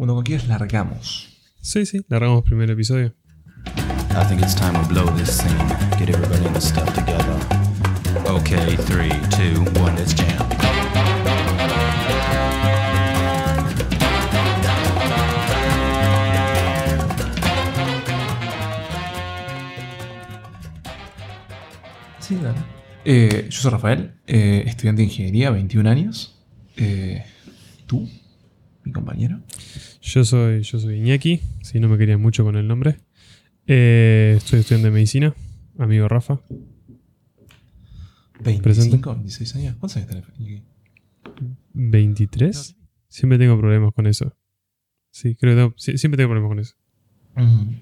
Bueno, con quieres largamos. Sí, sí, largamos primer episodio. I think it's time to blow this scene. Get everybody in the stuff together. Okay, three, two, one, let's jam. Sí, dale. Eh, yo soy Rafael, eh, estudiante de ingeniería, 21 años. Eh, ¿Tú, mi compañero? Yo soy, yo soy Iñaki, si no me querían mucho con el nombre. Eh, estoy estudiando de medicina, amigo Rafa. 25, 26 años. ¿Cuántos años tenés? Iñaki? ¿23? Siempre tengo problemas con eso. Sí, creo que tengo- sí, siempre tengo problemas con eso. Mm.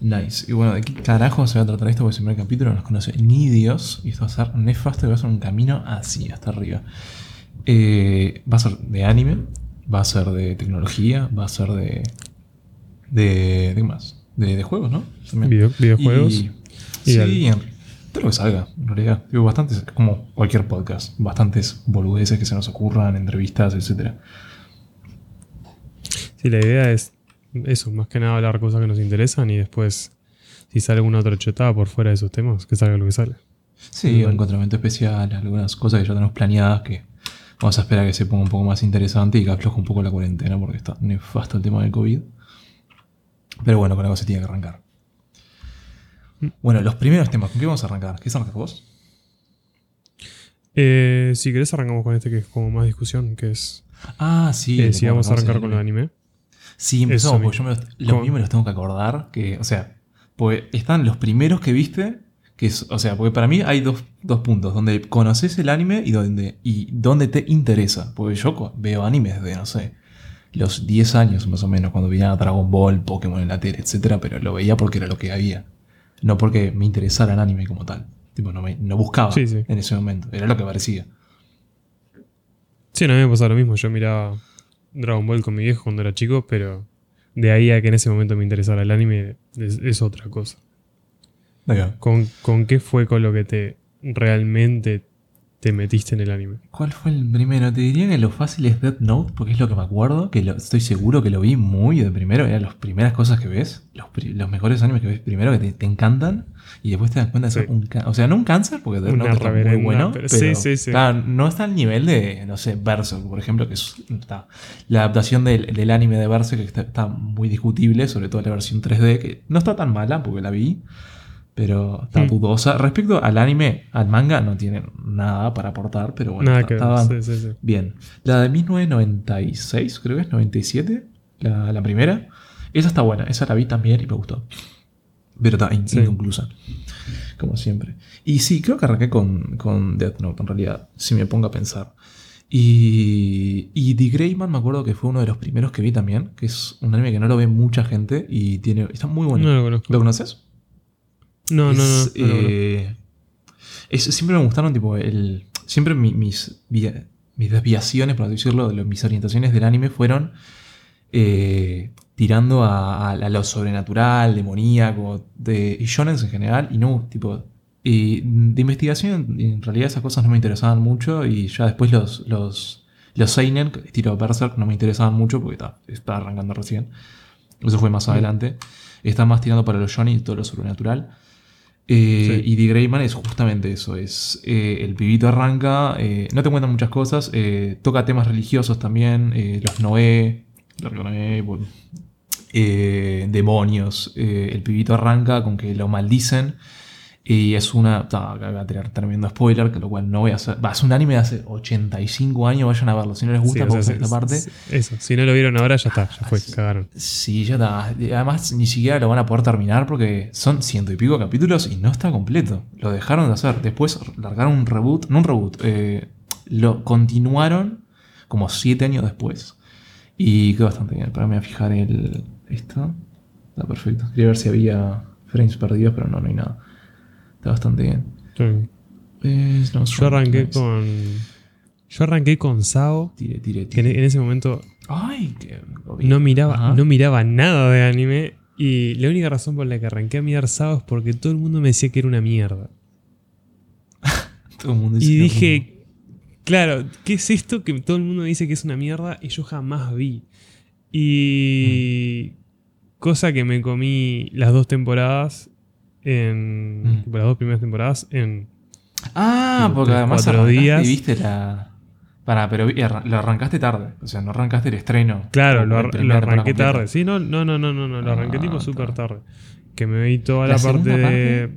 Nice. Y bueno, ¿de qué carajo se va a tratar esto? Porque el primer capítulo no nos conoce ni Dios. Y esto va a ser nefasto y va a ser un camino así, hasta arriba. Eh, va a ser de anime, va a ser de tecnología, va a ser de. de. ¿de qué más? De, de juegos, ¿no? También. Video- videojuegos. Y, Y sí, al- en- todo lo que salga, en realidad. Digo, bastantes, como cualquier podcast, bastantes boludeces que se nos ocurran, entrevistas, etcétera. Sí, la idea es eso, más que nada hablar cosas que nos interesan y después, si sale alguna otra chetada por fuera de esos temas, que salga lo que sale. Sí, un encontramiento especial, algunas cosas que ya tenemos planeadas que vamos a esperar a que se ponga un poco más interesante y que afloje un poco la cuarentena porque está nefasto el tema del COVID. Pero bueno, con algo se tiene que arrancar. Bueno, los primeros temas, ¿con qué vamos a arrancar? ¿Qué arrancas vos? Eh, si querés arrancamos con este que es como más discusión, que es Ah, sí. eh, si vamos a arrancar con el anime. Sí, empezamos, porque yo me los, me los tengo que acordar. Que, o sea, pues están los primeros que viste. Que es, o sea, porque para mí hay dos, dos puntos: donde conoces el anime y donde, y donde te interesa. Porque yo veo animes de, no sé, los 10 años más o menos, cuando veía Dragon Ball, Pokémon en la tele, etcétera, pero lo veía porque era lo que había. No porque me interesara el anime como tal. Tipo, no, me, no buscaba Sí, sí. en ese momento. Era lo que parecía. Sí, no, a mí me pasaba lo mismo. Yo miraba Dragon Ball con mi viejo cuando era chico, pero de ahí a que en ese momento me interesara el anime es, es otra cosa. ¿Con, ¿Con qué fue con lo que te realmente te metiste en el anime? ¿Cuál fue el primero? Te diría que lo fácil es Death Note, porque es lo que me acuerdo, que lo- estoy seguro que lo vi muy de primero, eran las primeras cosas que ves, los, los mejores animes que ves primero, que te, te encantan, y después te das cuenta de ser Sí. un cáncer. O sea, no un cáncer, porque Death Una Note está muy bueno, pero pero, sí, sí, sí. claro, no está al nivel de, no sé, Berserk, por ejemplo, que es está- la adaptación del, del anime de Berserk que está, está muy discutible, sobre todo la versión 3D, que no está tan mala, porque la vi, pero está Hmm. dudosa. Respecto al anime, al manga, no tiene nada para aportar, pero bueno, Nada que estaba ver. Sí, sí, sí. bien. La de 1996, creo que es 97, la, la primera. Esa está buena, esa la vi también y me gustó. Pero está inconclusa, como siempre. Y sí, creo que arranqué con, con Death Note, en realidad, si me pongo a pensar. Y, y The Greyman me acuerdo que fue uno de los primeros que vi también, que es un anime que no lo ve mucha gente y tiene está muy bueno. No lo. ¿Lo conoces? No, no, no. Eh, es- siempre me gustaron, tipo, el. Siempre mi- mis, mis desviaciones, por así decirlo, de lo- mis orientaciones del anime fueron eh, tirando a, a- a lo sobrenatural, demoníaco, de, y shonens en general, y no, tipo. Y de investigación, en realidad esas cosas no me interesaban mucho, y ya después los. los los Seinen, estilo Berserk, no me interesaban mucho porque ta, estaba arrancando recién. Eso fue más adelante. Está más tirando para los shonen y todo lo sobrenatural. Eh, Sí. Y The Greyman es justamente eso. Es eh, el pibito arranca, eh, no te cuentan muchas cosas, toca temas religiosos también, los Noé, los Noé, demonios. el pibito arranca con que lo maldicen. Y es una. acá voy a tirar tremendo spoiler, que lo cual no voy a hacer. Va, es un anime de hace 85 años, vayan a verlo. Si no les gusta, Sí, o sea, esta parte. Eso, si no lo vieron ahora, ya está, ya fue, Ah, cagaron. Sí, ya está. Además, ni siquiera lo van a poder terminar porque son ciento y pico capítulos y no está completo. Lo dejaron de hacer. Después largaron un reboot. No un reboot. eh, lo continuaron como siete años después. Y quedó bastante bien. Para mí a fijar el. Esto. Está perfecto. Quería ver si había frames perdidos, pero no, no hay nada. Está bastante bien. Sí. Eh, no, Yo arranqué nice. con. Yo arranqué con Sao, Tire, tire, que en, tire. ese momento Ay, qué. no miraba, Ajá. no miraba nada de anime. Y la única razón por la que arranqué a mirar Sao es porque todo el mundo me decía que era una mierda. Todo el mundo dice Y dije, claro, ¿qué es esto que todo el mundo dice que es una mierda y yo jamás vi? Y. Cosa que me comí las dos temporadas. En. Mm. las dos primeras temporadas en. Ah, porque tres, además cuatro días. y viste la. Para, pero lo arrancaste tarde. O sea, no arrancaste el estreno. Claro, lo, ar- arranqué tarde. Sí, no, no, no, no, no, no, lo arranqué Ah, tipo súper tarde. Que me vi toda ¿La la, parte de.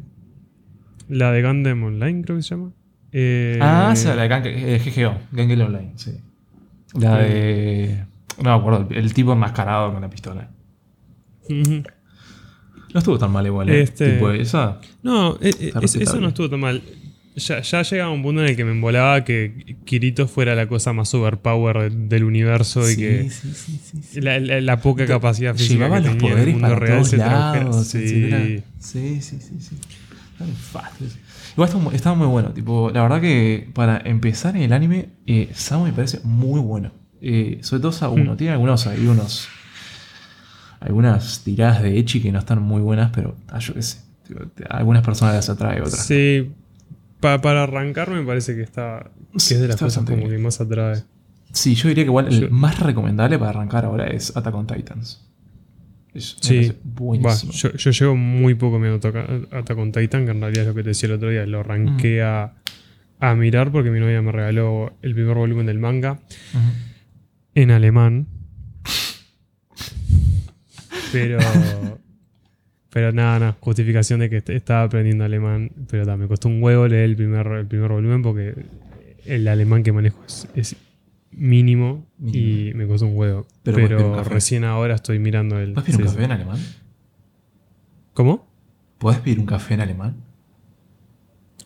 La de Gundam Online, creo que se llama. Eh, Ah, esa, la de Gang- eh, GGO, Gangle Online, sí. La de. No me acuerdo, el, tipo enmascarado con la pistola. No estuvo tan mal igual, ¿eh? Este- Tipo, esa. No, eh, eh, es- eso no estuvo tan mal. Ya, ya llegaba un punto en el que me embolaba que Kirito fuera la cosa más overpower de- del universo y que sí, sí, la, la- la poca capacidad física Llevaba que los tenía en el poderes mundo para real todos se tradujera. lados. Sí. Sí, sí, sí, fácil. Igual estaba, muy- bueno. Tipo, la verdad que para empezar en el anime, eh, Samu me parece muy bueno. Eh, sobre todo Samu 1. Mm. Tiene algunos, hay unos. Algunas tiradas de Echi que no están muy buenas, pero ah, yo qué sé. A algunas personas las atrae otras. Sí, pa- para arrancar me parece que está que es de las cosas como bien. que más atrae. Sí, yo diría que igual el más recomendable para arrancar ahora es Attack on Titans. Es, Sí, Va, buenísimo. yo, yo llevo muy poco mi Attack on Titan, que en realidad es lo que te decía el otro día, lo arranqué a, a mirar porque mi novia me regaló el primer volumen del manga en alemán. Pero. Pero nada, nada, justificación de que est- estaba aprendiendo alemán. Pero me costó un huevo leer el primer, el primer volumen porque el alemán que manejo es, es mínimo, y me costó un huevo. Pero recién ahora estoy mirando el. ¿Puedes pedir un sí, café en alemán? ¿Cómo? ¿Puedes pedir un café en alemán?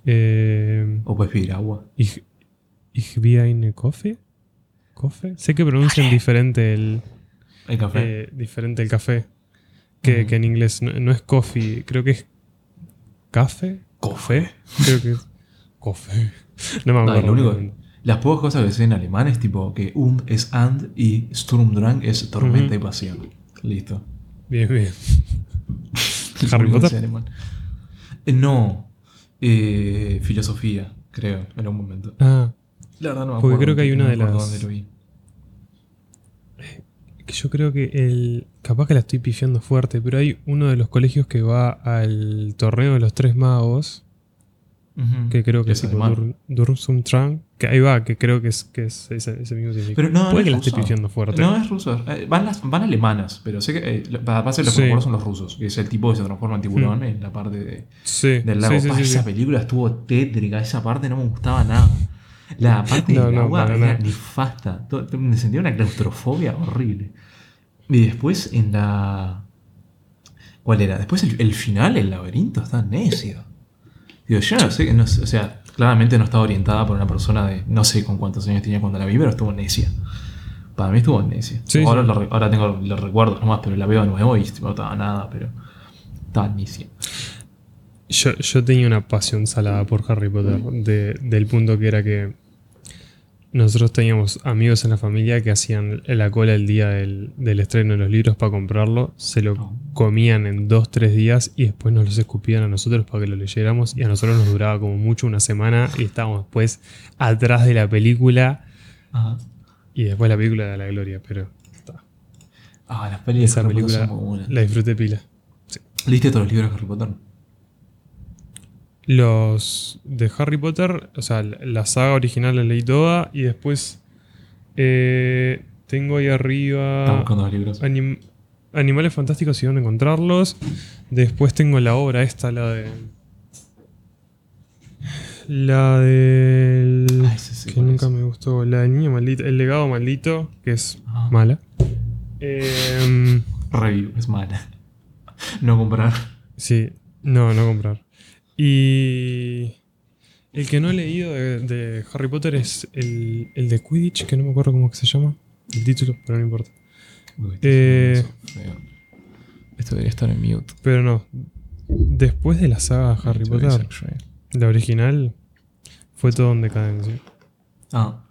Eh, ¿O puedes pedir agua? ich, ich wie eine Kaffee? ¿Coffee? Sé que pronuncian diferente el, ¿El café? eh, diferente el café que, Ujú. que en inglés. No, no es coffee, creo que es café. Café. Creo que es coffee. No me No, acuerdo. lo único-. Las pocas cosas que sé en alemán es tipo que um es and y Sturmdrang es tormenta y pasión. Listo. Bien, bien. ¿Harry Potter? Eh, no. Eh, filosofía, creo, en algún momento. Ah, La verdad no me Porque acuerdo. creo que hay no una me de las- dónde lo vi. Que yo creo que el. Capaz que la estoy pifiando fuerte, pero hay uno de los colegios que va al torneo de los tres magos. Que creo que es tipo. Dur- Dursumtrang. Que ahí va, que creo que es, que es ese, ese mismo significado. Pero no, Puede no que es la esté ruso. pifiando fuerte. No, es ruso. Eh, van, las, van alemanas, pero sé que eh, para los Sí. son los rusos. Que es el tipo que se transforma en tiburón en la parte de, sí, del lago. sí, sí, Pa, sí, esa sí. película estuvo tétrica, esa parte no me gustaba nada. La parte No, del no, agua era nefasta. Me sentía una claustrofobia horrible. Y después en la. ¿Cuál era? Después el, el final, el laberinto, está necio. Digo, yo no sé, no sé, o sea, claramente no estaba orientada por una persona de no sé con cuántos años tenía cuando la vi, pero estuvo necia. Para mí estuvo necia. Sí, ahora, sí. lo re- ahora tengo los recuerdos nomás, pero la veo de nuevo y no estaba nada, pero estaba necia. Yo, yo tenía una pasión salada por Harry Potter. de- del punto que era que nosotros teníamos amigos en la familia que hacían la cola el día del, del estreno de los libros para comprarlo. Se lo Oh. comían en dos, tres días y después nos los escupían a nosotros para que lo leyéramos. Y a nosotros nos duraba como mucho una semana y estábamos después atrás de la película. Ajá. Y después la película da la gloria, pero está. Ah, las pelis de Harry película son muy buenas. la disfruté pila. ¿Leíste todos los libros de Harry Potter? Los de Harry Potter, o sea, la saga original la leí toda y después eh, tengo ahí arriba buscando los libros. anim- Animales Fantásticos y dónde encontrarlos. Después tengo la obra esta, la de... La del... Ah, sí, que nunca es. me gustó. La del niño maldito. El legado maldito, que es Ah. mala. Em, Review, es mala. No comprar. Sí, no, no comprar. Y el que no he leído de, de Harry Potter es el, el de Quidditch, que no me acuerdo cómo que se llama. El título, pero no importa. Uy, Eh. esto debería estar en mute. Pero no. Después de la saga Harry Esto Potter, actually. la original, fue todo en decadencia. Ah,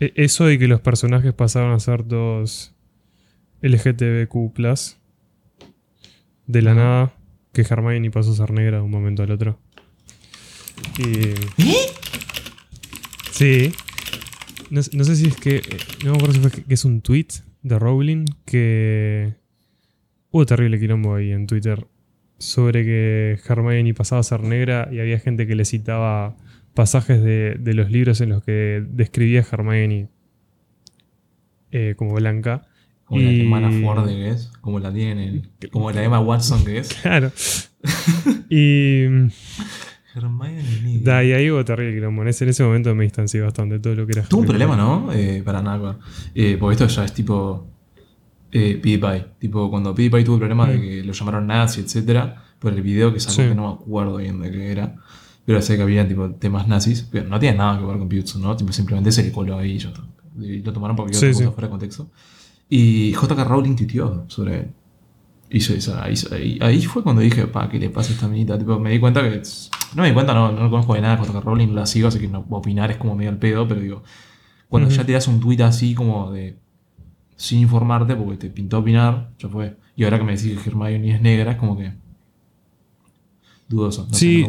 E- Eso y que los personajes pasaron a ser todos LGTBQ+, de la nada, que Hermione pasó a ser negra de un momento al otro. Y... Sí. No, sé- no sé si es que... eh, No me acuerdo si fue que, que es un tweet de Rowling que hubo terrible quilombo ahí en Twitter sobre que Hermione pasaba a ser negra y había gente que le citaba pasajes de, de los libros en los que describía a Hermione eh, como blanca. Como la Y- hermana Ford que es, como la tienen, como la Emma Watson que es. Claro. y, Hermione da, y ahí hubo terrible quilombo. En ese, en ese momento me distancié bastante de todo lo que era Tuvo un problema. ¿no? Eh, para nada. Eh, porque esto ya es tipo eh, PewDiePie. Tipo, cuando PewDiePie tuvo el problema de Mm. que lo llamaron nazi, etcétera, por el video que sacó, Sí. que no me acuerdo bien de qué era. Pero sé que había tipo temas nazis, pero no tiene nada que ver con Pewds, ¿no? Tipo, simplemente se le coló ahí y está. Y lo tomaron porque Sí, sí. cosa fuera de contexto. Y JK Rowling tuiteó sobre él. Hizo esa, hizo- ahí, ahí fue cuando dije, pa, ¿qué le pasa a esta minita? Tipo, me di cuenta que. No me di cuenta, no, no lo conozco de nada JK Rowling, la sigo, así que no, opinar es como medio al pedo, pero digo, cuando ya te das un tweet así como de. sin informarte, porque te pintó opinar, ya fue. Y ahora que me decís que Hermione es negra, es como que. dudoso. No Sí.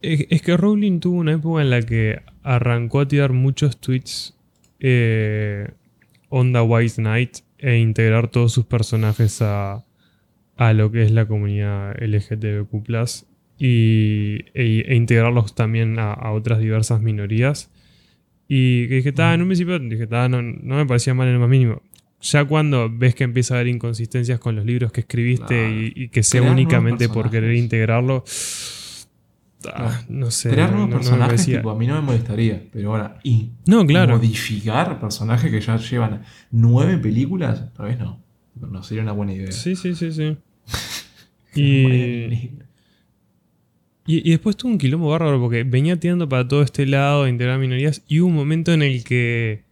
Es, es que Rowling tuvo una época en la que arrancó a tirar muchos tweets eh, onda White Knight e integrar todos sus personajes a, a lo que es la comunidad LGTBQ y, e, e integrarlos también a, a otras diversas minorías. Y que dije, "Ta, en un principio dije, "Ta, no, no me parecía mal en lo más mínimo. Ya cuando ves que empieza a haber inconsistencias con los libros que escribiste y, y que sea únicamente por querer integrarlo, ah, no sé. Crear nuevos no- personajes, tipo, a mí no me molestaría, pero ahora, y No, claro. modificar personajes que ya llevan nueve películas, tal vez no. No sería una buena idea. Sí, sí, sí, sí. Y, y después tuvo un quilombo bárbaro porque venía tirando para todo este lado de integrar minorías y hubo un momento en el que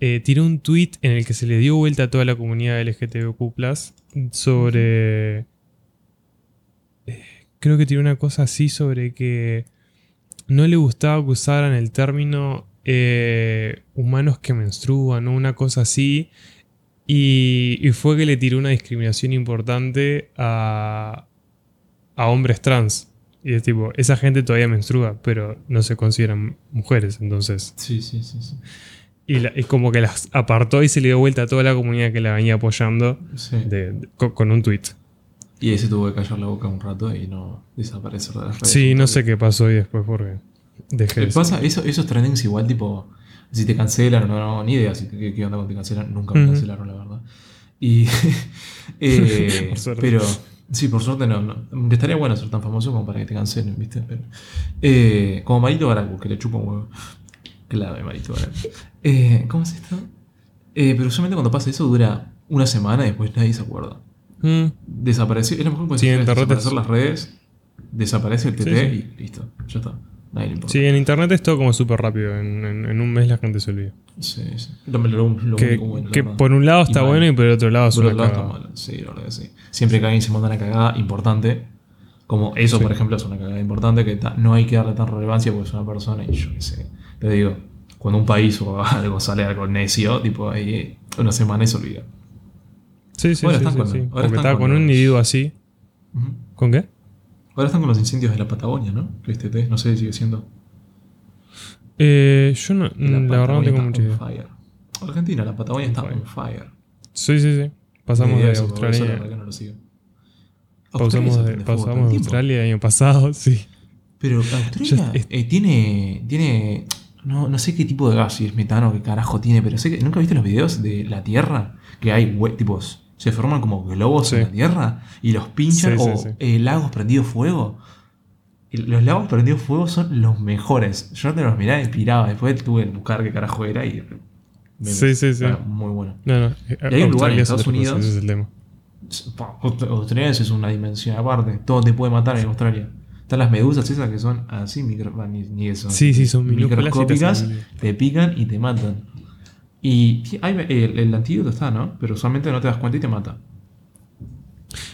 eh, tiró un tweet en el que se le dio vuelta a toda la comunidad LGTBQ sobre... creo que tiró una cosa así sobre que no le gustaba que usaran el término eh, humanos que menstruan o una cosa así. Y, y fue que le tiró una discriminación importante a, a hombres trans. Y es tipo, esa gente todavía menstrua, pero no se consideran mujeres, entonces. Sí, sí, sí. sí. Y la- como que las apartó y se le dio vuelta a toda la comunidad que la venía apoyando Sí. de- de- con, con un tweet. Y ahí se tuvo que callar la boca un rato y no desaparecer de las redes. Sí, no sé qué pasó ahí después porque dejé ¿Qué de pasa? Eso, esos trendings igual, tipo, si te cancelan no, no, ni idea si qué, qué onda cuando te cancelan. Nunca me cancelaron, la verdad. Y. eh, Por suerte. pero. Sí, por suerte no, estaría bueno ser tan famoso como para que te cancelen, ¿viste? Pero, eh, como Marito Baracu, que le chupa un huevo. Clave, Marito Baracu. Eh, ¿Cómo es esto? Pero usualmente cuando pasa eso dura una semana y después nadie se acuerda. Mm, Desapareció. Es lo mejor Sí, en desaparecer es- las redes, desaparece el TT Sí, sí. y listo. Ya está. Nadie le importa. Sí, en internet es todo como súper rápido. En, en- en un mes la gente se olvida. Sí, sí. Lo, lo- lo Que, único bueno, la que verdad. por un lado está Y bueno y por el otro lado Por otro lado está malo. Sí, la verdad que sí. Siempre que alguien se manda una cagada importante, como eso, por ejemplo, es una cagada importante que no hay que darle tan relevancia porque es una persona y yo qué sé. Te digo, cuando un país o algo sale algo necio, tipo ahí una semana y se olvida. Sí, sí, Ahora sí. están sí, con- sí. ahora están estaba con con un los- individuo así. ¿Con qué? Ahora están con los incendios de la Patagonia, ¿no? Que este té, no sé si sigue siendo. Eh, yo no, La, la verdad no tengo mucha idea. fire. Argentina, la Patagonia está fire. on fire. Sí, sí, sí. Pasamos de eso, eso Australia. no lo sigo. De, pasamos de tiempo. Australia el año pasado, sí. Pero Australia eh, tiene. tiene no, no sé qué tipo de gas, si es metano, qué carajo tiene, pero sé que. ¿Nunca viste los videos de la Tierra? Que hay tipos. Se forman como globos Sí. en la Tierra y los pinchan Sí, o sí. eh, lagos prendidos fuego. Los lagos prendidos fuego son los mejores. Yo te los miraba y piraba. Después tuve que buscar qué carajo era y. me- Sí, sí, sí. era Muy bueno. No, no. eh, Y hay un lugar en Estados cosa, Unidos- ese es el tema. Australia es una dimensión aparte. Todo te puede matar en Australia. Están las medusas esas que son así, micro, ni, eso. Sí, sí, son microscópicas, te pican y te matan. Y hay- el, el antídoto está, ¿no? Pero usualmente no te das cuenta y te mata.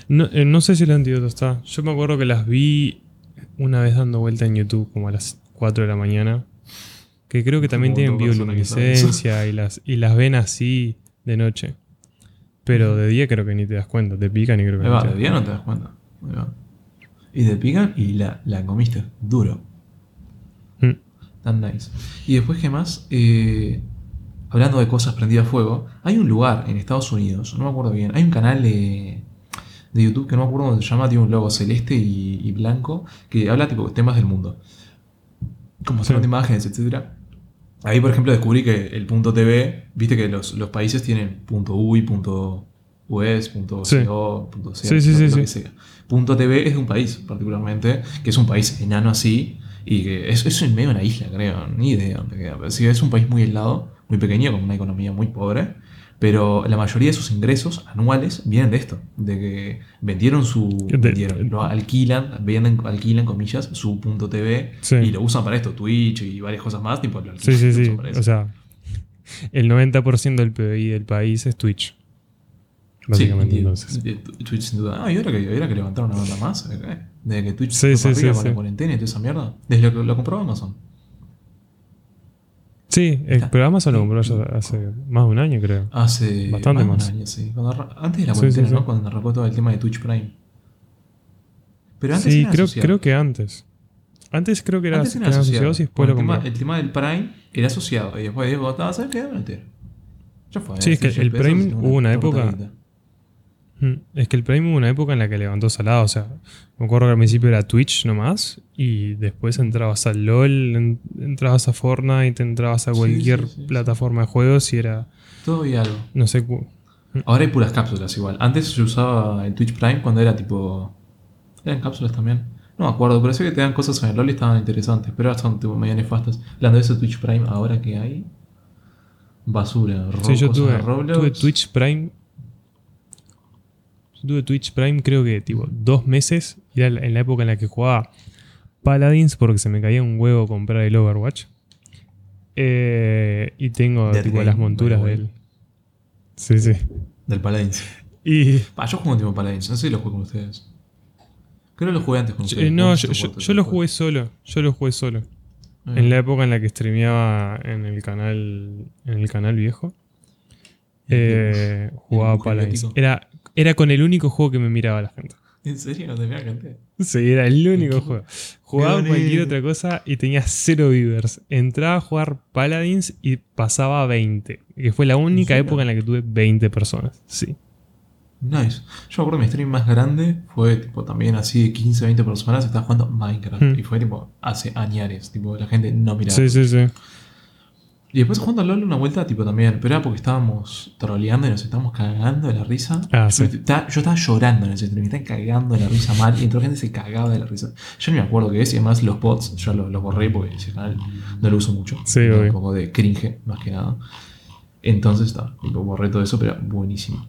No, eh, no sé si el antídoto está. Yo me acuerdo que las vi una vez dando vuelta en YouTube, como a las 4 de la mañana. Que creo que también Como tienen bioluminiscencia y las, y las ven así de noche. Pero de día creo que ni te das cuenta. Te pican y creo que Ahí no va, te de das día no cuenta. te das cuenta. Ahí va. Y te pican y la, la comiste. Duro. Mm. Tan nice. Y después, ¿qué más? Eh, hablando de cosas prendidas a fuego, hay un lugar en Estados Unidos, no me acuerdo bien, hay un canal de, de YouTube que no me acuerdo cómo se llama, tiene un logo celeste y, y blanco, que habla tipo de temas del mundo. Como Sí. son imágenes, etcétera. Ahí, por ejemplo, descubrí que el punto TV, viste que los, los países tienen punto punto .us, punto Sí. .co, punto .ca, Sí, sí, lo, sí, sí. Punto TV es de un país, particularmente, que es un país enano así, y que es, es en medio de una isla, creo, ni idea dónde queda. Pero sí, es un país muy aislado, muy pequeño, con una economía muy pobre, pero la mayoría de sus ingresos anuales vienen de esto, de que vendieron su... De- vendieron, lo alquilan, venden, alquilan, comillas, su punto TV, Sí. y lo usan para esto, Twitch y varias cosas más, tipo, lo Sí, alquilan, sí, sí. eso. O sea, el 90% del PBI del país es Twitch. Básicamente, Sí, entonces. de- de Twitch sin duda. Ah, y ahora que, ahora que levantaron una banda más, eh, de que Twitch Sí, se sí, sí, con la cuarentena y toda esa mierda. Desde que lo compró Amazon. Sí, Está. programa se lo compró hace más de un año, creo. Hace Bastante más. de más. un año, sí. Cuando antes de la cuarentena, ¿no? Cuando arrancó todo el tema de Twitch Prime. Pero antes Sí, era creo, asociado. creo que antes. Antes creo que era, Antes era asociado. asociados y lo el, tema, el tema del Prime era asociado. Y después digo, "Ah, ¿sabes qué? Ya fue. Sí, es que el Prime hubo una época- Es que el Prime hubo una época en la que levantó salado. O sea, me acuerdo que al principio era Twitch nomás. Y después entrabas al LOL, en- entrabas a Fortnite, entrabas a cualquier sí, sí, sí. plataforma de juegos y era. Todo y algo. No sé. cu- Ahora hay puras cápsulas igual. Antes yo usaba el Twitch Prime cuando era tipo. Eran cápsulas también. No me acuerdo, pero sé que te dan cosas en el LOL y estaban interesantes. Pero ahora son tipo medio nefastas. Hablando de ese Twitch Prime, ahora que hay. Basura. Sí, yo tuve, tuve Twitch Prime. Yo tuve Twitch Prime creo que tipo dos meses. Era en la época en la que jugaba Paladins porque se me caía un huevo comprar el Overwatch. Eh, y tengo Dead tipo game, las monturas the way. de él. Sí, sí. Del Paladins. Y Ah, yo juego un tipo Paladins. No sé si lo jugué con ustedes. Creo que lo jugué antes con eh, ustedes. no, Vos yo, lo jugué solo. Yo lo jugué solo. juego. En la época en la que streameaba en el canal. En el canal viejo. Eh, jugaba Paladins. Era, era con el único juego que me miraba la gente. ¿En serio? ¿No te mira gente? Sí, era el único juego. Jugaba cualquier otra cosa y tenía cero viewers. Entraba a jugar Paladins y pasaba a 20. Que fue la única época en la que tuve 20 personas. Sí. Nice. Yo me acuerdo mi stream más grande fue tipo también así de 15, 20 personas. Estaba jugando Minecraft. Hmm. Y fue tipo hace añares. Tipo, la gente no miraba. Sí, sí, sí. Y después jugando a LOL una vuelta, tipo también, pero era porque estábamos troleando y nos estábamos cagando de la risa. Ah, yo, sí. estaba, yo estaba llorando en ese stream, me estaban cagando de la risa mal y entró gente se cagaba de la risa. Yo no me acuerdo qué es, y además los bots yo los, los borré porque ese canal no lo uso mucho. Sí. Un poco de cringe, más que nada. Entonces está, tipo, borré todo eso, pero buenísimo.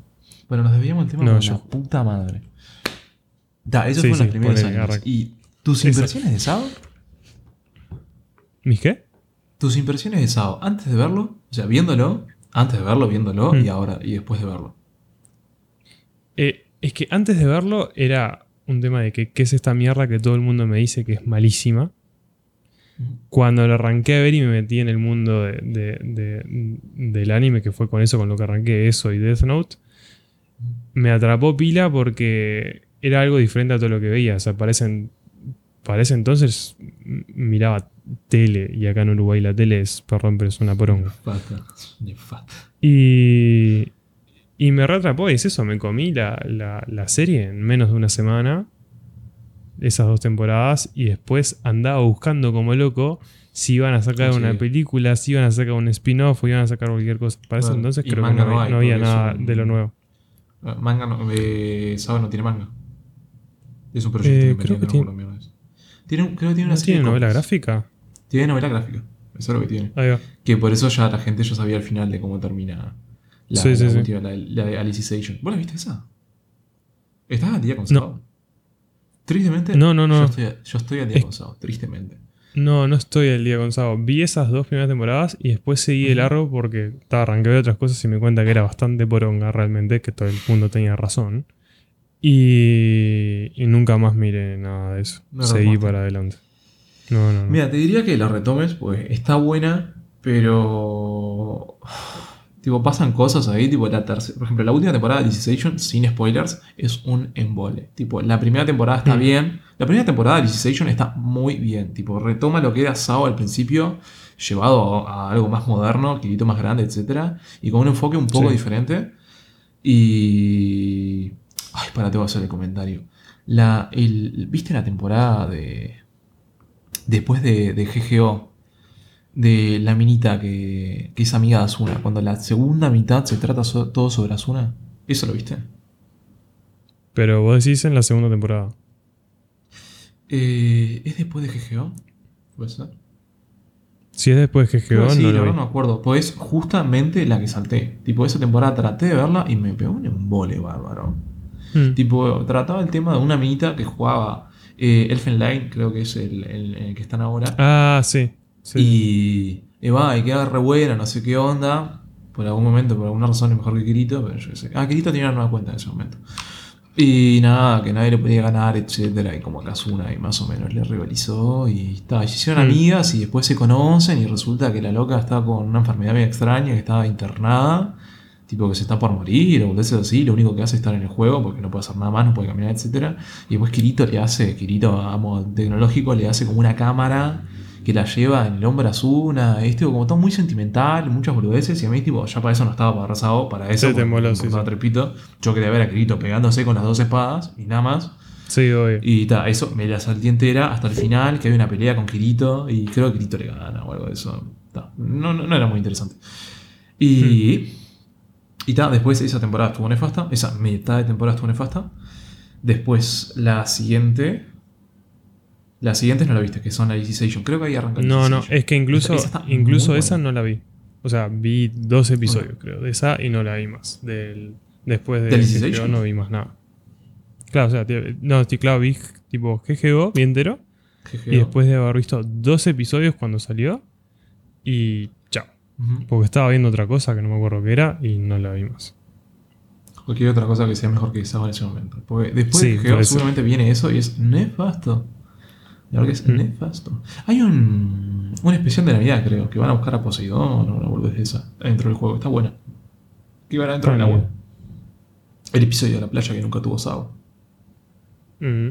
Bueno, nos desviamos del tema No, yo- la puta madre. Da, esos Sí, fueron sí, los primeros años. ¿Y tus Eso. impresiones de SAO? ¿Mis qué? Tus impresiones de SAO antes de verlo, o sea, viéndolo, antes de verlo, viéndolo Mm. y ahora, y después de verlo. Eh, es que antes de verlo era un tema de que qué es esta mierda que todo el mundo me dice que es malísima. Cuando lo arranqué a ver y me metí en el mundo de- de- de- del anime, que fue con eso, con lo que arranqué eso y Death Note, me atrapó pila porque era algo diferente a todo lo que veía. O sea, para ese, para ese entonces miraba tele y acá en Uruguay la tele es, perdón, pero es una poronga. Y, y me reatrapó, y es eso, me comí la, la- la serie en menos de una semana, esas dos temporadas, y después andaba buscando como loco si iban a sacar Sí. una película, si iban a sacar un spin-off o iban a sacar cualquier cosa. Para ese Bueno, entonces creo que no, no había- hay, no había porque es nada un- de lo nuevo. Eh, Manga no, eh, no tiene manga. Es un proyecto Eh, independiente, creo que tiene- creo que tiene una ¿No serie tiene novela gráfica? Tiene novela gráfica. Eso es lo que tiene. Ahí va. Que por eso ya la gente ya sabía al final de cómo termina la, Sí, sí, la sí. última, la, la de Alicization. ¿Vos la viste esa? ¿Estás al día con No. SAO? Tristemente. No, no, no. Yo estoy, yo estoy al día Es- con SAO, tristemente. No, no estoy al día con Sabo. Vi esas dos primeras temporadas y después seguí Ujú. largo porque ta, arranqué de otras cosas y me cuenta que era bastante poronga realmente, que todo el mundo tenía razón. Y, y nunca más miré nada de eso. No seguí para adelante. No, no, no. Mira, te diría que la retomes, pues está buena, pero. Tipo, pasan cosas ahí, tipo la tercera. Por ejemplo, la última temporada de Alicization, sin spoilers, es un embole. Tipo, la primera temporada está Mm. bien. La primera temporada de Alicization está muy bien. Tipo, retoma lo que era Sao al principio. llevado a, algo más moderno, Kirito más grande, etc. Y con un enfoque un poco Sí. diferente. Y. Ay, para, te voy a hacer el comentario. La, el, ¿Viste la temporada de. Después de, de GGO? De la minita que, que es amiga de Asuna. Cuando la segunda mitad se trata so- todo sobre Asuna. ¿Eso lo viste? Pero vos decís en la segunda temporada. Eh, ¿Es después de GGO? ¿Puede ser? Si es después Creo GGO, sí, no lo vi. no me acuerdo. Pues justamente la que salté. Tipo, esa temporada traté de verla y me pegó un embole bárbaro. Mm. Tipo, trataba el tema de una minita que jugaba eh, Elfen Light, creo que es el, el- el que están ahora. Ah, sí. sí. Y, y va, y queda re buena, no sé qué onda. Por algún momento, por alguna razón es mejor que Kirito, pero yo sé. Ah, Kirito tenía una nueva cuenta en ese momento. Y nada, que nadie le podía ganar, etcétera. Y como Kazuna y más o menos le rivalizó. Y está, y se hicieron Mm. amigas y después se conocen. Y resulta que la loca está con una enfermedad muy extraña, que estaba internada. Tipo que se está por morir o boludeces así. Lo único que hace es estar en el juego porque no puede hacer nada más, no puede caminar, etcétera. Y después Kirito le hace, Kirito, amo, tecnológico, le hace como una cámara que la lleva en el hombro a Asuna. Es tipo, como todo muy sentimental, muchas boludeces. Y a mí, tipo, ya para eso no estaba abrazado, para eso. Sí, te me sí, trepito. Yo quería ver a Kirito pegándose con las dos espadas y nada más. Sí, obvio. Y ta, eso me la salté entera hasta el final, que hay una pelea con Kirito y creo que Kirito le gana o algo de eso. Ta, no, no, no era muy interesante. Y, y ta, después esa temporada estuvo nefasta, esa mitad de temporada estuvo nefasta. Después la siguiente... Las siguientes no la viste, que son la Alicization. Creo que ahí arranca No, no, es que incluso, Esa- incluso esa buena. no la vi. O sea, vi dos episodios, creo, de esa y no la vi más. Del, después de ¿De GGO Alicization? no vi más nada. Claro, o sea, no, sí, claro, vi tipo GGO, vi entero. GGO. Y después de haber visto dos episodios cuando salió. Y Porque estaba viendo otra cosa que no me acuerdo qué era y no la vi más. Cualquier otra cosa que sea mejor que esa en ese momento. Porque después Sí, de seguramente viene eso y es nefasto. La verdad que es Mm. nefasto. Hay un, un especial de Navidad, creo, que van a buscar a Poseidón o una boludez de esa dentro del juego. Está buena. Que van adentro del agua. El episodio de la playa que nunca tuvo Sao. Mm.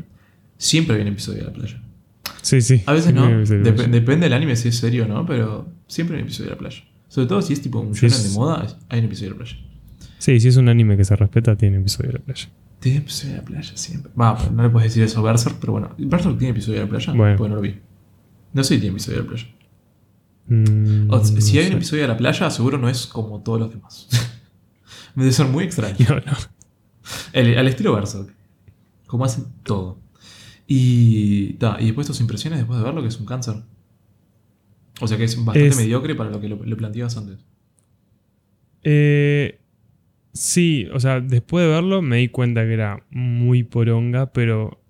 Siempre viene episodio de la playa. Sí, sí. A veces no. Dep- depende del anime si es serio o no, pero siempre hay un episodio de la playa. Sobre todo si es tipo un shonen de moda, hay un episodio de la playa. Sí, si es un anime que se respeta, tiene episodio de la playa. Tiene episodio de la playa siempre. Va, no le puedes decir eso a Berserk, pero bueno. ¿Berserk tiene episodio de la playa? Bueno. Porque no lo vi. No sé si tiene episodio de la playa. Mm, O si no hay un episodio de la playa, seguro no es como todos los demás. Debe ser muy extraño. No, no. El- al estilo Berserk. Como hacen todo. Y, ta, y después tus impresiones después de verlo, que es un cáncer. O sea que es bastante Es- mediocre para lo que lo, lo planteabas antes. Eh, sí, o sea, después de verlo me di cuenta que era muy poronga, pero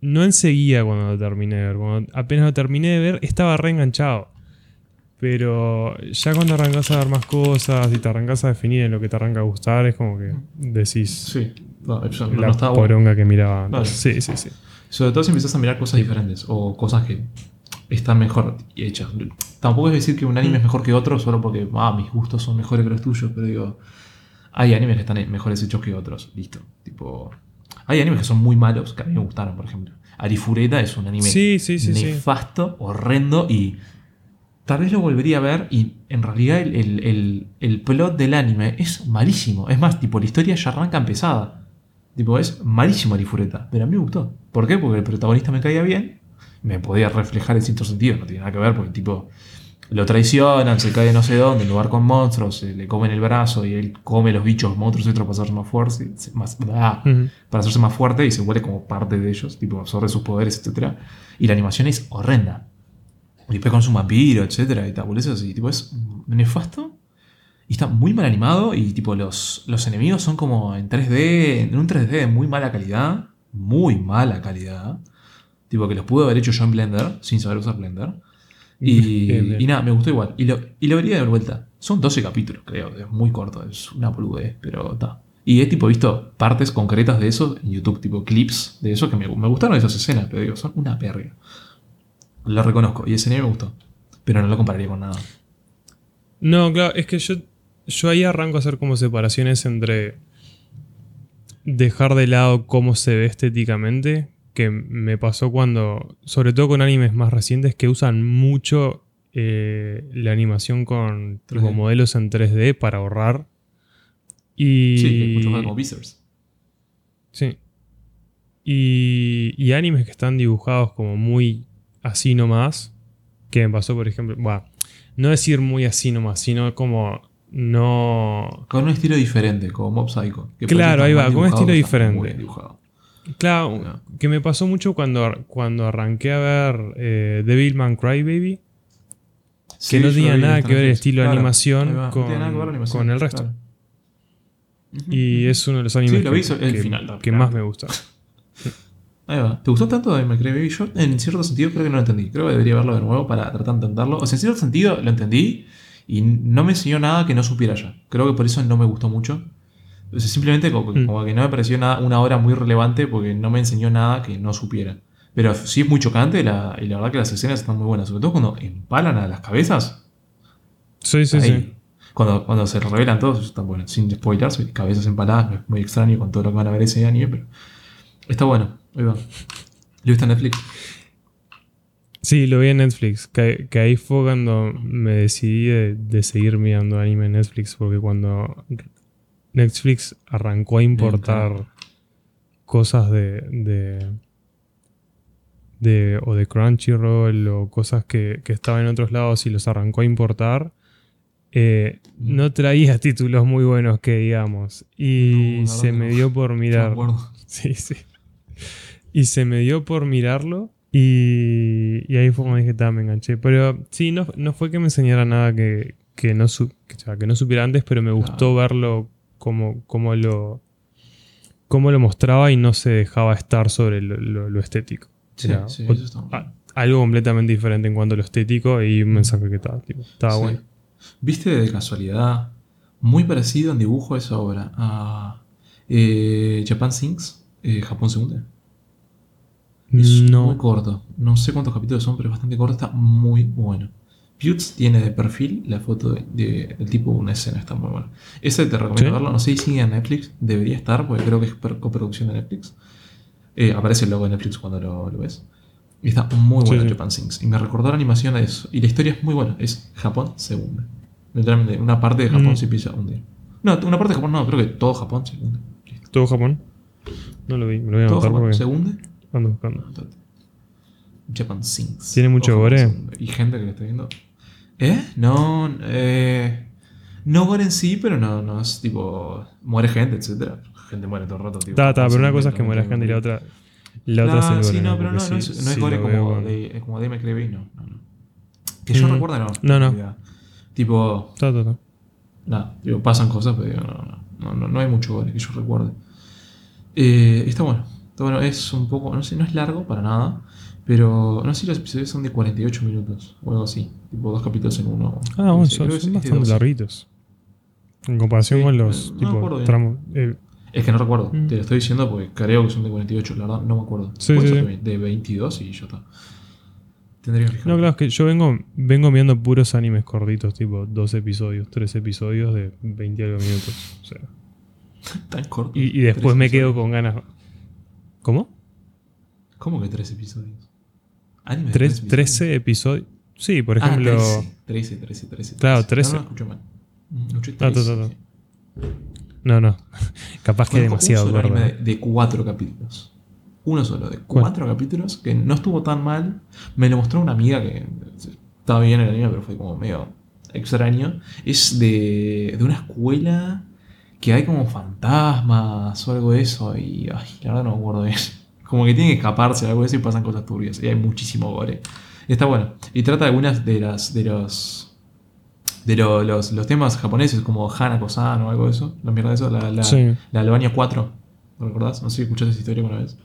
no enseguida cuando lo terminé de ver. Cuando apenas lo terminé de ver, estaba reenganchado. Pero ya cuando arrancas a ver más cosas y te arrancas a definir en lo que te arranca a gustar, es como que decís Sí. No, no, la no estaba bueno. poronga que miraba. Vale. Sí, sí, sí. Sobre todo si empiezas a mirar cosas diferentes o cosas que están mejor hechas. Tampoco es decir que un anime es mejor que otro solo porque ah, mis gustos son mejores que los tuyos, pero digo, hay animes que están mejores hechos que otros. Listo. Tipo, hay animes que son muy malos que a mí me gustaron, por ejemplo. Arifureta es un anime Sí, sí, sí, sí. nefasto, horrendo y tal vez lo volvería a ver y en realidad el, el- el- el plot del anime es malísimo. Es más, tipo, la historia ya arranca empezada. Tipo, es malísimo Arifureta, pero a mí me gustó. ¿Por qué? Porque el protagonista me caía bien, me podía reflejar en cierto sentido, no tiene nada que ver, porque tipo, lo traicionan, se cae no sé dónde, en lugar con monstruos, se le comen el brazo y él come los bichos monstruos para hacerse más fuerte, más, ah, para hacerse más fuerte y se vuelve como parte de ellos, tipo absorbe sus poderes, etc. Y la animación es horrenda. Y después con su vampiro, etc. Y tal, así. Tipo, es nefasto. Y está muy mal animado. Y tipo, los, los enemigos son como en 3D, en un 3D de muy mala calidad. Muy mala calidad. Tipo, que los pude haber hecho yo en Blender, sin saber usar Blender. Y, nada, me gustó igual. Y lo, y lo vería de vuelta. Son 12 capítulos, creo. Es muy corto, es una boludez, pero está. Y he tipo visto partes concretas de eso en YouTube, tipo clips de eso que me, me gustaron esas escenas, pero digo, son una perra. Lo reconozco, y ese anime me gustó. Pero no lo compararía con nada. No, claro, es que yo, yo ahí arranco a hacer como separaciones entre dejar de lado cómo se ve estéticamente, que me pasó cuando, sobre todo con animes más recientes que usan mucho eh, la animación con tipo, 3D. modelos en 3D para ahorrar. Y, Sí, como Beezers. Sí. Y, y animes que están dibujados como muy así nomás. Que me pasó, por ejemplo. Bueno, no decir muy así nomás, sino como no. Con un estilo diferente, como Mob Psycho. que Claro, ahí va, con un estilo diferente. muy bien dibujado. Claro, No. que me pasó mucho cuando, cuando arranqué a ver eh, Devilman Crybaby. Sí, no tenía nada que ver el estilo de animación no con- tiene nada que ver la animación, con el resto. claro. Y es uno de los animes Sí, lo que, el que- final, que más me gusta. Ahí va. ¿Te gustó tanto de My Cry Baby? Yo, en cierto sentido, creo que no lo entendí. Creo que debería verlo de nuevo para tratar de entenderlo. O sea, en cierto sentido lo entendí y no me enseñó nada que no supiera ya. Creo que por eso no me gustó mucho. O sea, simplemente como, Mm. como que no me pareció nada, una obra muy relevante porque no me enseñó nada que no supiera. Pero sí es muy chocante la- y la verdad que las escenas están muy buenas. Sobre todo cuando empalan a las cabezas. Sí, sí, Ahí. sí. Cuando, cuando se revelan todos, eso está bueno. Sin spoilers, cabezas empaladas, es muy extraño con todo lo que van a ver ese año, pero está bueno. Ahí va. ¿Lo viste en Netflix? Sí, lo vi en Netflix. Que, que ahí fue cuando me decidí de, de seguir mirando anime en Netflix. Porque cuando Netflix arrancó a importar cosas de, de, de- o de Crunchyroll o cosas que, que estaban en otros lados y los arrancó a importar, eh, no traía títulos muy buenos que digamos. Y No, se me dio por mirar. Sí, sí. Y se me dio por mirarlo. Y, y ahí fue cuando dije, "Ta, me enganché. Pero sí, no, no fue que me enseñara nada que, que, no, su- que, o sea, que no supiera antes, pero me gustó verlo como, como, lo, como lo mostraba y no se dejaba estar sobre lo, lo- lo estético. Sí, O sea, sí, o- eso está bueno. a- algo completamente diferente en cuanto a lo estético y un mensaje que estaba, tipo, estaba Sí. bueno. ¿Viste de casualidad? Muy parecido en dibujo a esa obra. A eh, Japan Sinks, eh, Japón se hunde. Es muy No. corto. No sé cuántos capítulos son, pero es bastante corto. Está muy bueno. Putz tiene de perfil la foto de- de- del tipo de una escena. Está muy bueno. Ese te recomiendo ¿Sí? verlo. No sé si sigue en Netflix. Debería estar, porque creo que es coproducción de Netflix. Eh, aparece el logo de Netflix cuando lo, lo ves. Y está muy Sí, bueno sí. Japan Sinks. Y me recordó la animación a eso. Y la historia es muy buena. Es Japón se hunde. Literalmente, una parte de Japón Mm. se empieza a hundir. No, una parte de Japón no. Creo que todo Japón se hunde. ¿Todo Japón? No lo vi, me lo voy a Todo anotar Japón porque se hunde. ando buscando. Japan Sinks. ¿Tiene mucho gore? Y gente que lo está viendo. ¿Eh? No, eh. No gore en sí, pero no, no es tipo. Muere gente, etcétera. Gente muere todo el rato. Tipo, Está, está, pero una cosa es que muera gente y la otra. La otra Claro, es el sí, gore, no, pero no, no, sí- es, no es sí gore como, con- de, como de McCreevy, no, no, no. Que yo Mm. recuerde, no. No, no. Tipo, Está, está, está. nada, digo, pasan cosas, pero digo, no, no, no, no, no hay mucho gore que yo recuerde. Eh, está bueno. Está bueno, es un poco, no sé, no es largo para nada, pero no sé si los episodios son de 48 minutos o algo así. Tipo, dos capítulos en uno. Ah, no bueno, sé, son, son bastante 12. larguitos. En comparación Sí, con los no tipo, tramos. eh, Es que no recuerdo, Mm. te lo estoy diciendo porque creo que son de 48, la verdad, no me acuerdo. Sí, sí. De 22 y ya está. Tendría que fijarme. no, claro, es que yo vengo, vengo viendo puros animes cortitos, tipo dos episodios, tres episodios de 20 y algo minutos. O sea, Tan corto. y, y después me quedo con ganas. ¿Cómo? ¿Cómo que tres episodios? Anime de Tres, tres 13 episodios. Sí, por Ah, ejemplo. 13, 13, 13, 13. Claro, 13. 13. No, no, escuché mal. Mm, Escuché Ah, 13. No, no. Capaz que demasiado un anime de, de cuatro capítulos. Uno solo, de ¿Cuál? cuatro capítulos, que no estuvo tan mal. Me lo mostró una amiga que estaba bien el anime, pero fue como medio extraño. Es de, de una escuela que hay como fantasmas o algo de eso. Y ay, la verdad no me acuerdo bien. Como que tiene que escaparse o algo de eso y pasan cosas turbias. Y hay muchísimo gore. Y está bueno. Y trata algunas de las. de los. De lo- los, los temas japoneses como Hanako-san o algo de eso. La mierda de eso. La, la, Sí. la Albania 4. ¿Lo recordás? No sé si escuchaste esa historia alguna vez.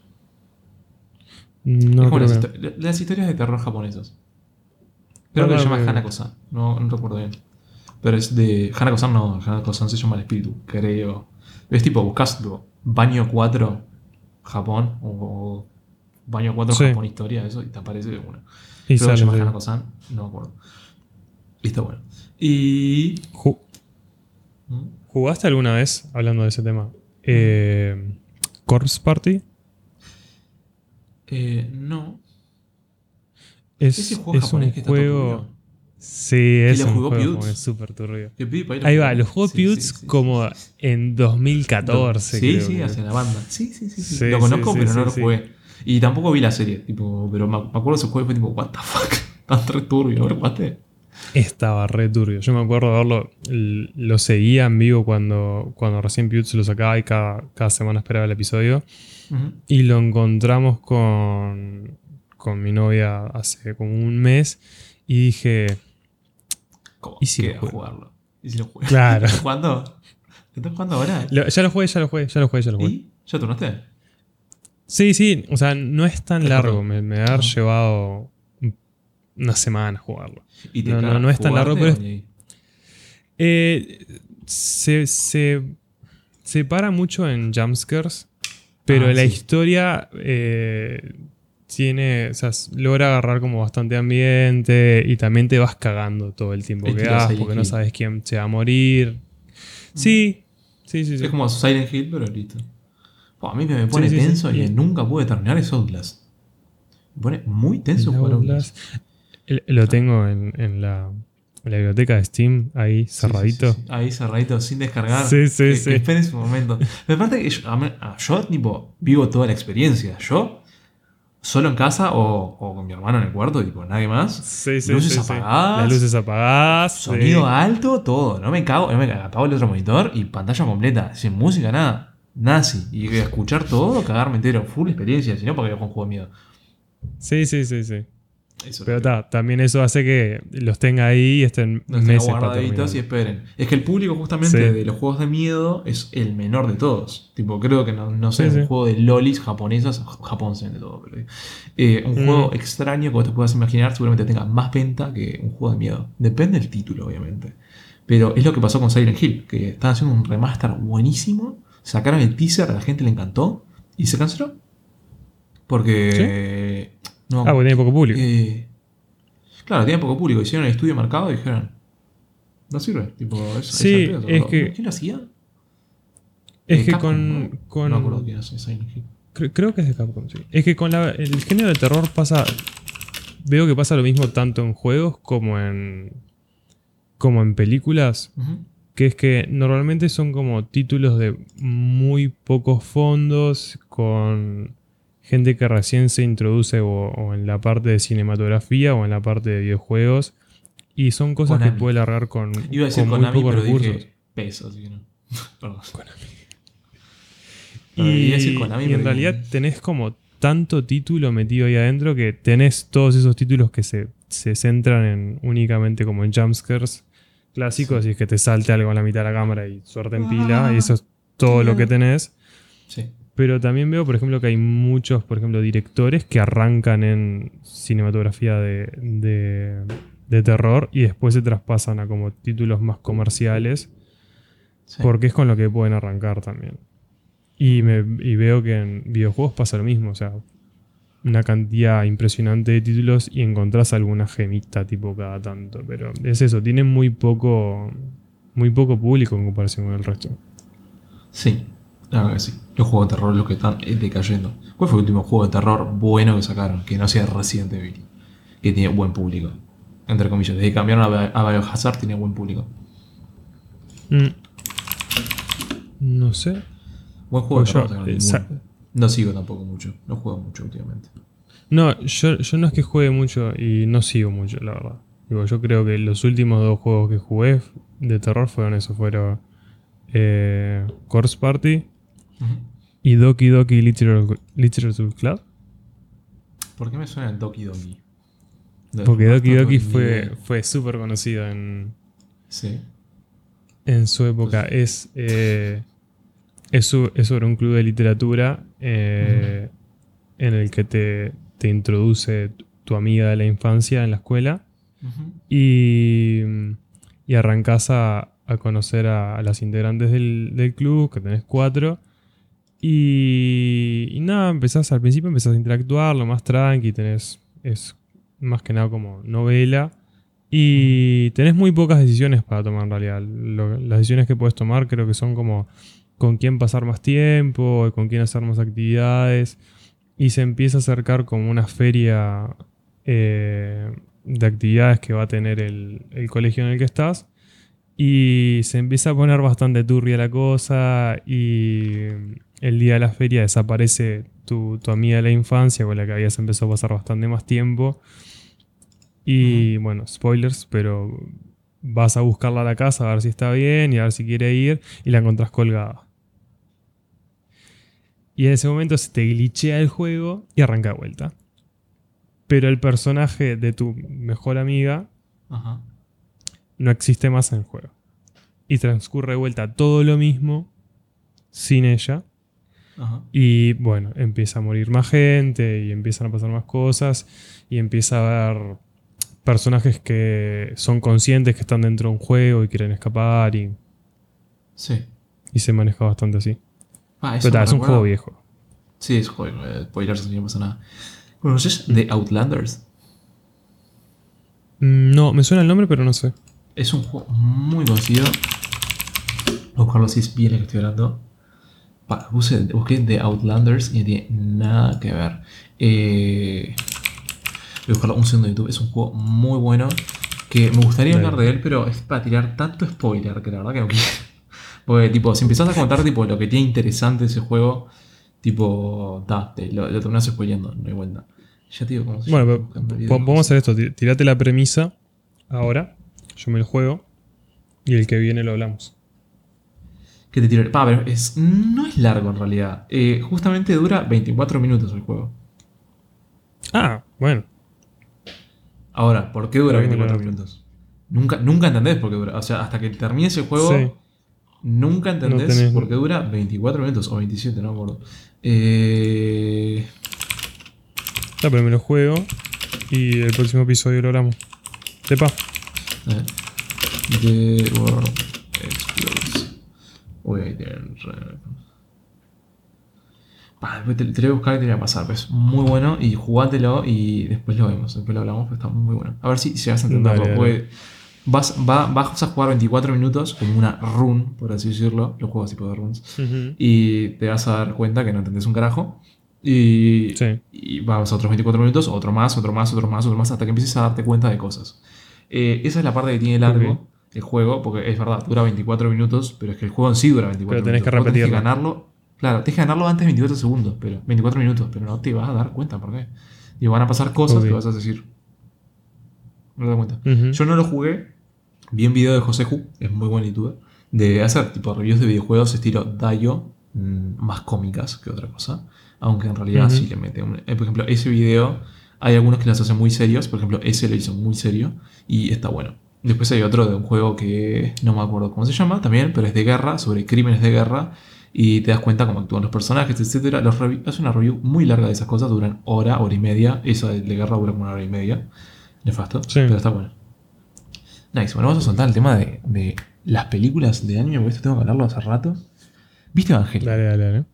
No, es como las, no. histo- las historias de terror japonesas. Creo Ah, que se claro, llama Hanako-san. No, no recuerdo bien. Pero es de. Hanako-san no. Hanako-san se llama el espíritu, creo. Es tipo, buscas tipo, baño 4 Japón o, o baño 4 Sí. Japón historia, eso, y te aparece de una. Y Creo que sale, sí. Hanako-san, no me acuerdo. Y está bueno. Y. Ju- ¿Mm? ¿Jugaste alguna vez, hablando de ese tema, eh, Corpse Party? Eh, no. Es, Ese juego es un que juego. Sí, es lo un jugó juego Pewds? como súper turbio. Ahí va, lo jugó Sí, Pewds sí, como en 2014. Sí, creo sí, que- hacia la banda. Sí, sí, sí. lo conozco, pero no lo jugué. Y tampoco vi la serie, tipo, pero me, acuerdo de ese juego y fue tipo, what the fuck. Tan re turbio, ¿lo jugaste? Estaba re turbio. Yo me acuerdo de verlo, lo seguía en vivo cuando, cuando recién Pewds lo sacaba y cada, cada semana esperaba el episodio. Y lo encontramos con, con mi novia hace como un mes y dije, ¿Cómo? ¿Y si lo juego? jugarlo? ¿Y si lo juego? Claro. ¿Estás jugando? ¿Estás jugando ahora? "Lo- ya lo jugué, ya lo jugué, ya lo jugué, ya lo jugué. ¿Y? ¿Ya turnaste? Sí, sí, o sea, no es tan largo, me, me ha Ah. llevado una semana jugarlo. ¿Y No, no, no es tan largo, pero? Eh, se, se separa mucho en jumpscares, pero Ah, la sí. historia eh, tiene, o sea, logra agarrar como bastante ambiente y también te vas cagando todo el tiempo que das porque no sabes quién se va a morir. Sí, sí, sí. sí. Es como Silent Hill, pero listo. A mí me pone sí, sí. tenso y Y- nunca pude terminar es Outlast. Me pone muy tenso El jugar Outlast. El- Lo tengo en, en la, en la biblioteca de Steam, ahí cerradito. sí, sí, sí. Ahí cerradito, sin descargar. Sí, sí, que, sí. que esperen su momento. Pero aparte, que yo, a mí- a- yo, tipo, vivo toda la experiencia. Yo, solo en casa o, o con mi hermano en el cuarto, tipo, nadie más. Sí, sí, Luces sí, apagadas. Las luces apagadas. Sonido alto, todo. No me cago, no me cago. Apago el otro monitor y pantalla completa. Sin música, nada. Así. Y escuchar todo, cagarme entero. Full experiencia. Si no, porque con juego de miedo. Sí, sí, sí, sí. Eso Pero ta, también eso hace que los tenga ahí y estén estén meses guardaditos y esperen. Es que el público justamente Sí. de los juegos de miedo es el menor de todos. Tipo, creo que no, no sé, Sí, un sí. juego de lolis japonesas, Japón se vende todo, pero eh, un Mm. juego extraño que vos te puedas imaginar seguramente tenga más venta que un juego de miedo. Depende del título, obviamente. Pero es lo que pasó con Silent Hill, que estaban haciendo un remaster buenísimo, sacaron el teaser, a la gente le encantó y se canceló. Porque... No, Ah, porque tiene poco público. eh, claro, tiene poco público. Hicieron el estudio de mercado y dijeron. No sirve. Tipo, es, Sí, es es que- ¿Quién lo hacía? es que Capcom, con. ¿no? con- No me acuerdo quién hace Silent Hill. cre- creo que es de Capcom, sí. Es que con la- el género de terror pasa. Veo que pasa lo mismo tanto en juegos como en. como en películas. Que es que normalmente son como títulos de muy pocos fondos. Con gente que recién se introduce o, o en la parte de cinematografía o en la parte de videojuegos. Y son cosas Konami. que puede largar con, Iba a decir con muy Konami, pocos pero recursos. dije peso, así que no. Perdón. Y, Pero iba a decir Konami, y en realidad tenés como tanto título metido ahí adentro que tenés todos esos títulos que se, se centran en únicamente como en jumpscares clásicos y es que te salte algo en la mitad de la cámara y suerte en pila Ah, y eso es todo lo que tenés. Sí. Pero también veo, por ejemplo, que hay muchos, por ejemplo, directores que arrancan en cinematografía de, de- de terror y después se traspasan a como títulos más comerciales sí. porque es con lo que pueden arrancar también. Y, me, y veo que en videojuegos pasa lo mismo, o sea, una cantidad impresionante de títulos y encontrás alguna gemita tipo cada tanto, pero es eso, tienen muy poco muy poco público en comparación con el resto. Sí, la verdad que sí. Los juegos de terror los que están eh, decayendo. ¿Cuál fue el último juego de terror bueno que sacaron? Que no sea Resident Evil. Que tiene buen público. Entre comillas. Desde que cambiaron a, Bi- a Biohazard tiene buen público. Mm. No sé. Buen juego de Pues terror. yo, No sigo tampoco mucho. No juego mucho últimamente. No, yo, yo no es que juegue mucho y no sigo mucho, la verdad. Digo, yo creo que los últimos dos juegos que jugué de terror fueron eso, fueron eh, Corpse Party Y Doki Doki Literature, Literature Club. ¿Por qué me suena el Doki Doki? Porque Doki Doki fue, fue súper conocido en, Sí. en su época. Es, eh, es, sobre un club de literatura eh, en el que te, te introduce tu amiga de la infancia en la escuela y, y arrancás a, a conocer a, a las integrantes del, del club, que tenés cuatro. Y, nada, empezás al principio empezás a interactuar, lo más tranqui, tenés, es más que nada como novela. Y tenés muy pocas decisiones para tomar en realidad. Las decisiones que puedes tomar creo que son como con quién pasar más tiempo, con quién hacer más actividades. Y se empieza a acercar como una feria eh, de actividades que va a tener el, el colegio en el que estás. Y se empieza a poner bastante turbia la cosa y el día de la feria desaparece tu, tu amiga de la infancia con la que habías empezado a pasar bastante más tiempo. Y bueno, spoilers, pero vas a buscarla a la casa a ver si está bien y a ver si quiere ir y la encontrás colgada. Y en ese momento se te glitchea el juego y arranca de vuelta. Pero el personaje de tu mejor amiga no existe más en el juego. Y transcurre de vuelta todo lo mismo sin ella. Ajá. Y bueno, empieza a morir más gente y empiezan a pasar más cosas y empieza a haber personajes que son conscientes que están dentro de un juego y quieren escapar y, Sí. y se maneja bastante así. Ah, eso Pero es un juego viejo. Sí, es juego. eh, Spoilers, no pasa nada. ¿Conoces The Outlanders? Mm, No, me suena el nombre, pero no sé. Es un juego muy conocido. Voy a buscarlo si es bien el que estoy hablando. Busqué The Outlanders y no tiene nada que ver. Eh, voy a buscarlo un segundo en YouTube. Es un juego muy bueno. Que me gustaría hablar de él, pero es para tirar tanto spoiler que la verdad que no quiero. Porque, tipo, si empezás a contar tipo, lo que tiene interesante ese juego, tipo, da, te, lo, lo terminás spoileando, no hay vuelta. Ya te digo cómo se Bueno, videos. podemos hacer esto. ti- Tirate la premisa ahora. Yo me lo juego. Y el que viene lo hablamos. Que te tire. Pa, pero es, no es largo en realidad. Eh, justamente dura 24 minutos el juego. Ah, bueno. Ahora, ¿por qué dura Pero 24 bueno. minutos? Nunca, nunca entendés por qué dura. O sea, hasta que termines el juego, Sí. nunca entendés No por qué dura 24 minutos o 27, no me acuerdo. Eh, Ya, pero me lo juego. Y el próximo episodio lo hablamos. Sepa. a ver. The World Explodes. Re- Pa, después te, te lo voy a buscar y te lo voy a pasar. pero Es muy bueno y jugátelo y después lo vemos. Después lo hablamos, pero está muy bueno. A ver si llegas a entenderlo. Dale, Vas, va- vas a jugar 24 minutos como una run, por así decirlo. Los juegos tipo de runs. Y te vas a dar cuenta que no entendés un carajo. Y, Sí. y vas a otros 24 minutos, otro más, otro más, otro más, otro más, hasta que empieces a darte cuenta de cosas. Eh, esa es la parte que tiene largo Ok. El juego, porque es verdad, dura 24 minutos, pero es que el juego en sí dura 24 Pero tenés minutos. que Vos tenés repetirlo. ganarlo. Claro, tienes que ganarlo antes de 24 segundos, pero 24 minutos, pero no te vas a dar cuenta, ¿por qué? Y van a pasar cosas que vas a decir. No te das cuenta. Yo no lo jugué. Vi un video de José Ju, es muy buen youtuber, de hacer tipo reviews de videojuegos estilo Dayo, mm, más cómicas que otra cosa. Aunque en realidad sí le mete. un- eh, por ejemplo, ese video, hay algunos que los hacen muy serios. Por ejemplo, ese lo hizo muy serio y está bueno. Después hay otro de un juego que no me acuerdo cómo se llama también, pero es de guerra, sobre crímenes de guerra. Y te das cuenta cómo actúan los personajes, etc. Los hace una review muy larga de esas cosas, duran hora, hora y media. Esa de guerra dura como una hora y media. Nefasto, Sí. pero está bueno. Nice, bueno, vamos a soltar el tema de, de las películas de anime, porque esto tengo que hablarlo hace rato. ¿Viste Evangelion? Dale, dale, dale.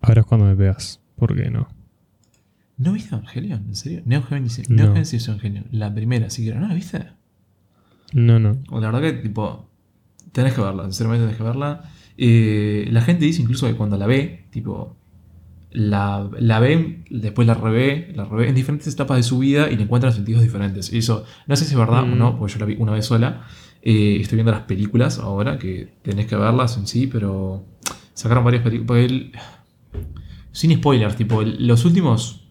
Ahora es cuando me pegas. ¿Por qué no? ¿No viste Evangelion? ¿En serio? Neo Genesis, No. Neo Genesis Evangelion, la primera, siquiera. ¿No la viste? No, no. La verdad que, tipo, tenés que verla, sinceramente tenés que verla. Eh, la gente dice incluso que cuando la ve, tipo, la, la ve, después la revé, la revé en diferentes etapas de su vida y le encuentran sentidos diferentes. Y eso, no sé si es verdad o Mm. no, porque yo la vi una vez sola. Eh, estoy viendo las películas ahora, que tenés que verlas en sí, pero sacaron varias películas. Sin spoilers, tipo, los últimos.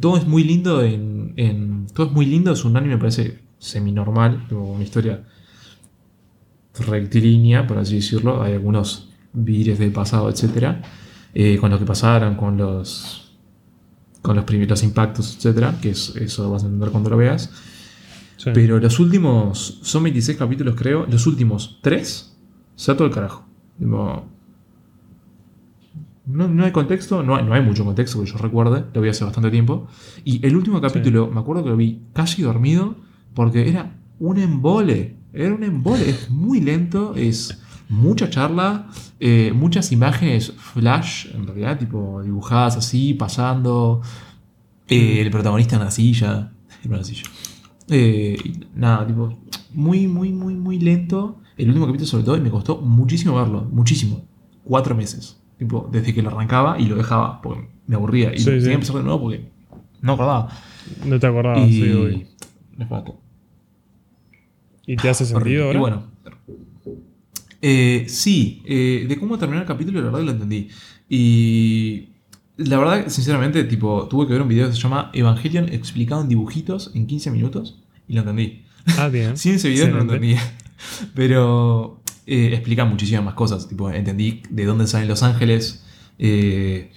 Todo es muy lindo en, en- Todo es muy lindo, es un anime, me parece semi-normal, una historia rectilínea, por así decirlo. Hay algunos vires del pasado, etcétera, eh, con lo que pasaron, con los con los primeros impactos, etcétera, que es, eso lo vas a entender cuando lo veas. Sí. Pero los últimos, son 26 capítulos creo, los últimos 3, se da todo el carajo. Tipo, no, no hay contexto, no hay, no hay mucho contexto que yo recuerde, lo vi hace bastante tiempo. Y el último capítulo, me acuerdo que lo vi casi dormido, porque era un embole, era un embole, es muy lento, es mucha charla, eh, muchas imágenes flash, en realidad, tipo dibujadas así, pasando, eh, el protagonista en la silla, en una silla. Eh, nada, tipo, muy, muy, muy, muy lento. El último capítulo sobre todo, y me costó muchísimo verlo, muchísimo. Cuatro meses. Tipo, desde que lo arrancaba y lo dejaba, porque me aburría. Y Sí, tenía sí. que empezar de nuevo porque No acordaba. No te acordabas, y. sí, faltó. ¿Y te hace sentido Horrible. ahora? Y bueno. eh, sí, eh, de cómo terminar el capítulo, la verdad que lo entendí. Y. La verdad, sinceramente, tipo, tuve que ver un video que se llama Evangelion explicado en dibujitos en 15 minutos y lo entendí. Ah, bien. Sin ese video no lo entendía. Pero eh, explica muchísimas más cosas. Tipo, entendí de dónde salen los ángeles, eh,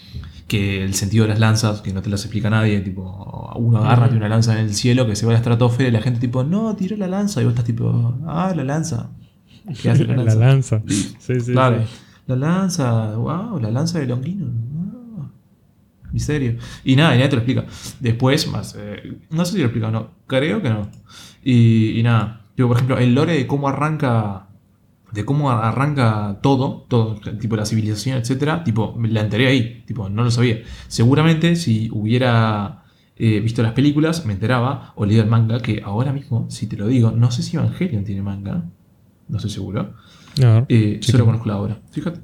que el sentido de las lanzas, que no te las explica nadie. Tipo, uno agarra tiene una lanza en el cielo que se va a la estratosfera y la gente, tipo, no, tiró la lanza. Y vos estás, tipo, ah, la lanza. ¿Qué hace la La lanza? lanza. Sí, sí, claro. sí. La lanza, wow, la lanza de Longuino. wow. Misterio. Y nada, y nadie te lo explica. Después, más. eh, no sé si lo explica o no. Creo que no. Y, y nada. Yo, por ejemplo, el lore de cómo arranca. De cómo arranca todo, todo, tipo la civilización, etcétera, tipo, la enteré ahí, tipo, no lo sabía. Seguramente si hubiera eh, visto las películas, me enteraba, o leído el manga, que ahora mismo, si te lo digo, no sé si Evangelion tiene manga, no estoy seguro. Ver. Eh, solo conozco la obra. Fíjate.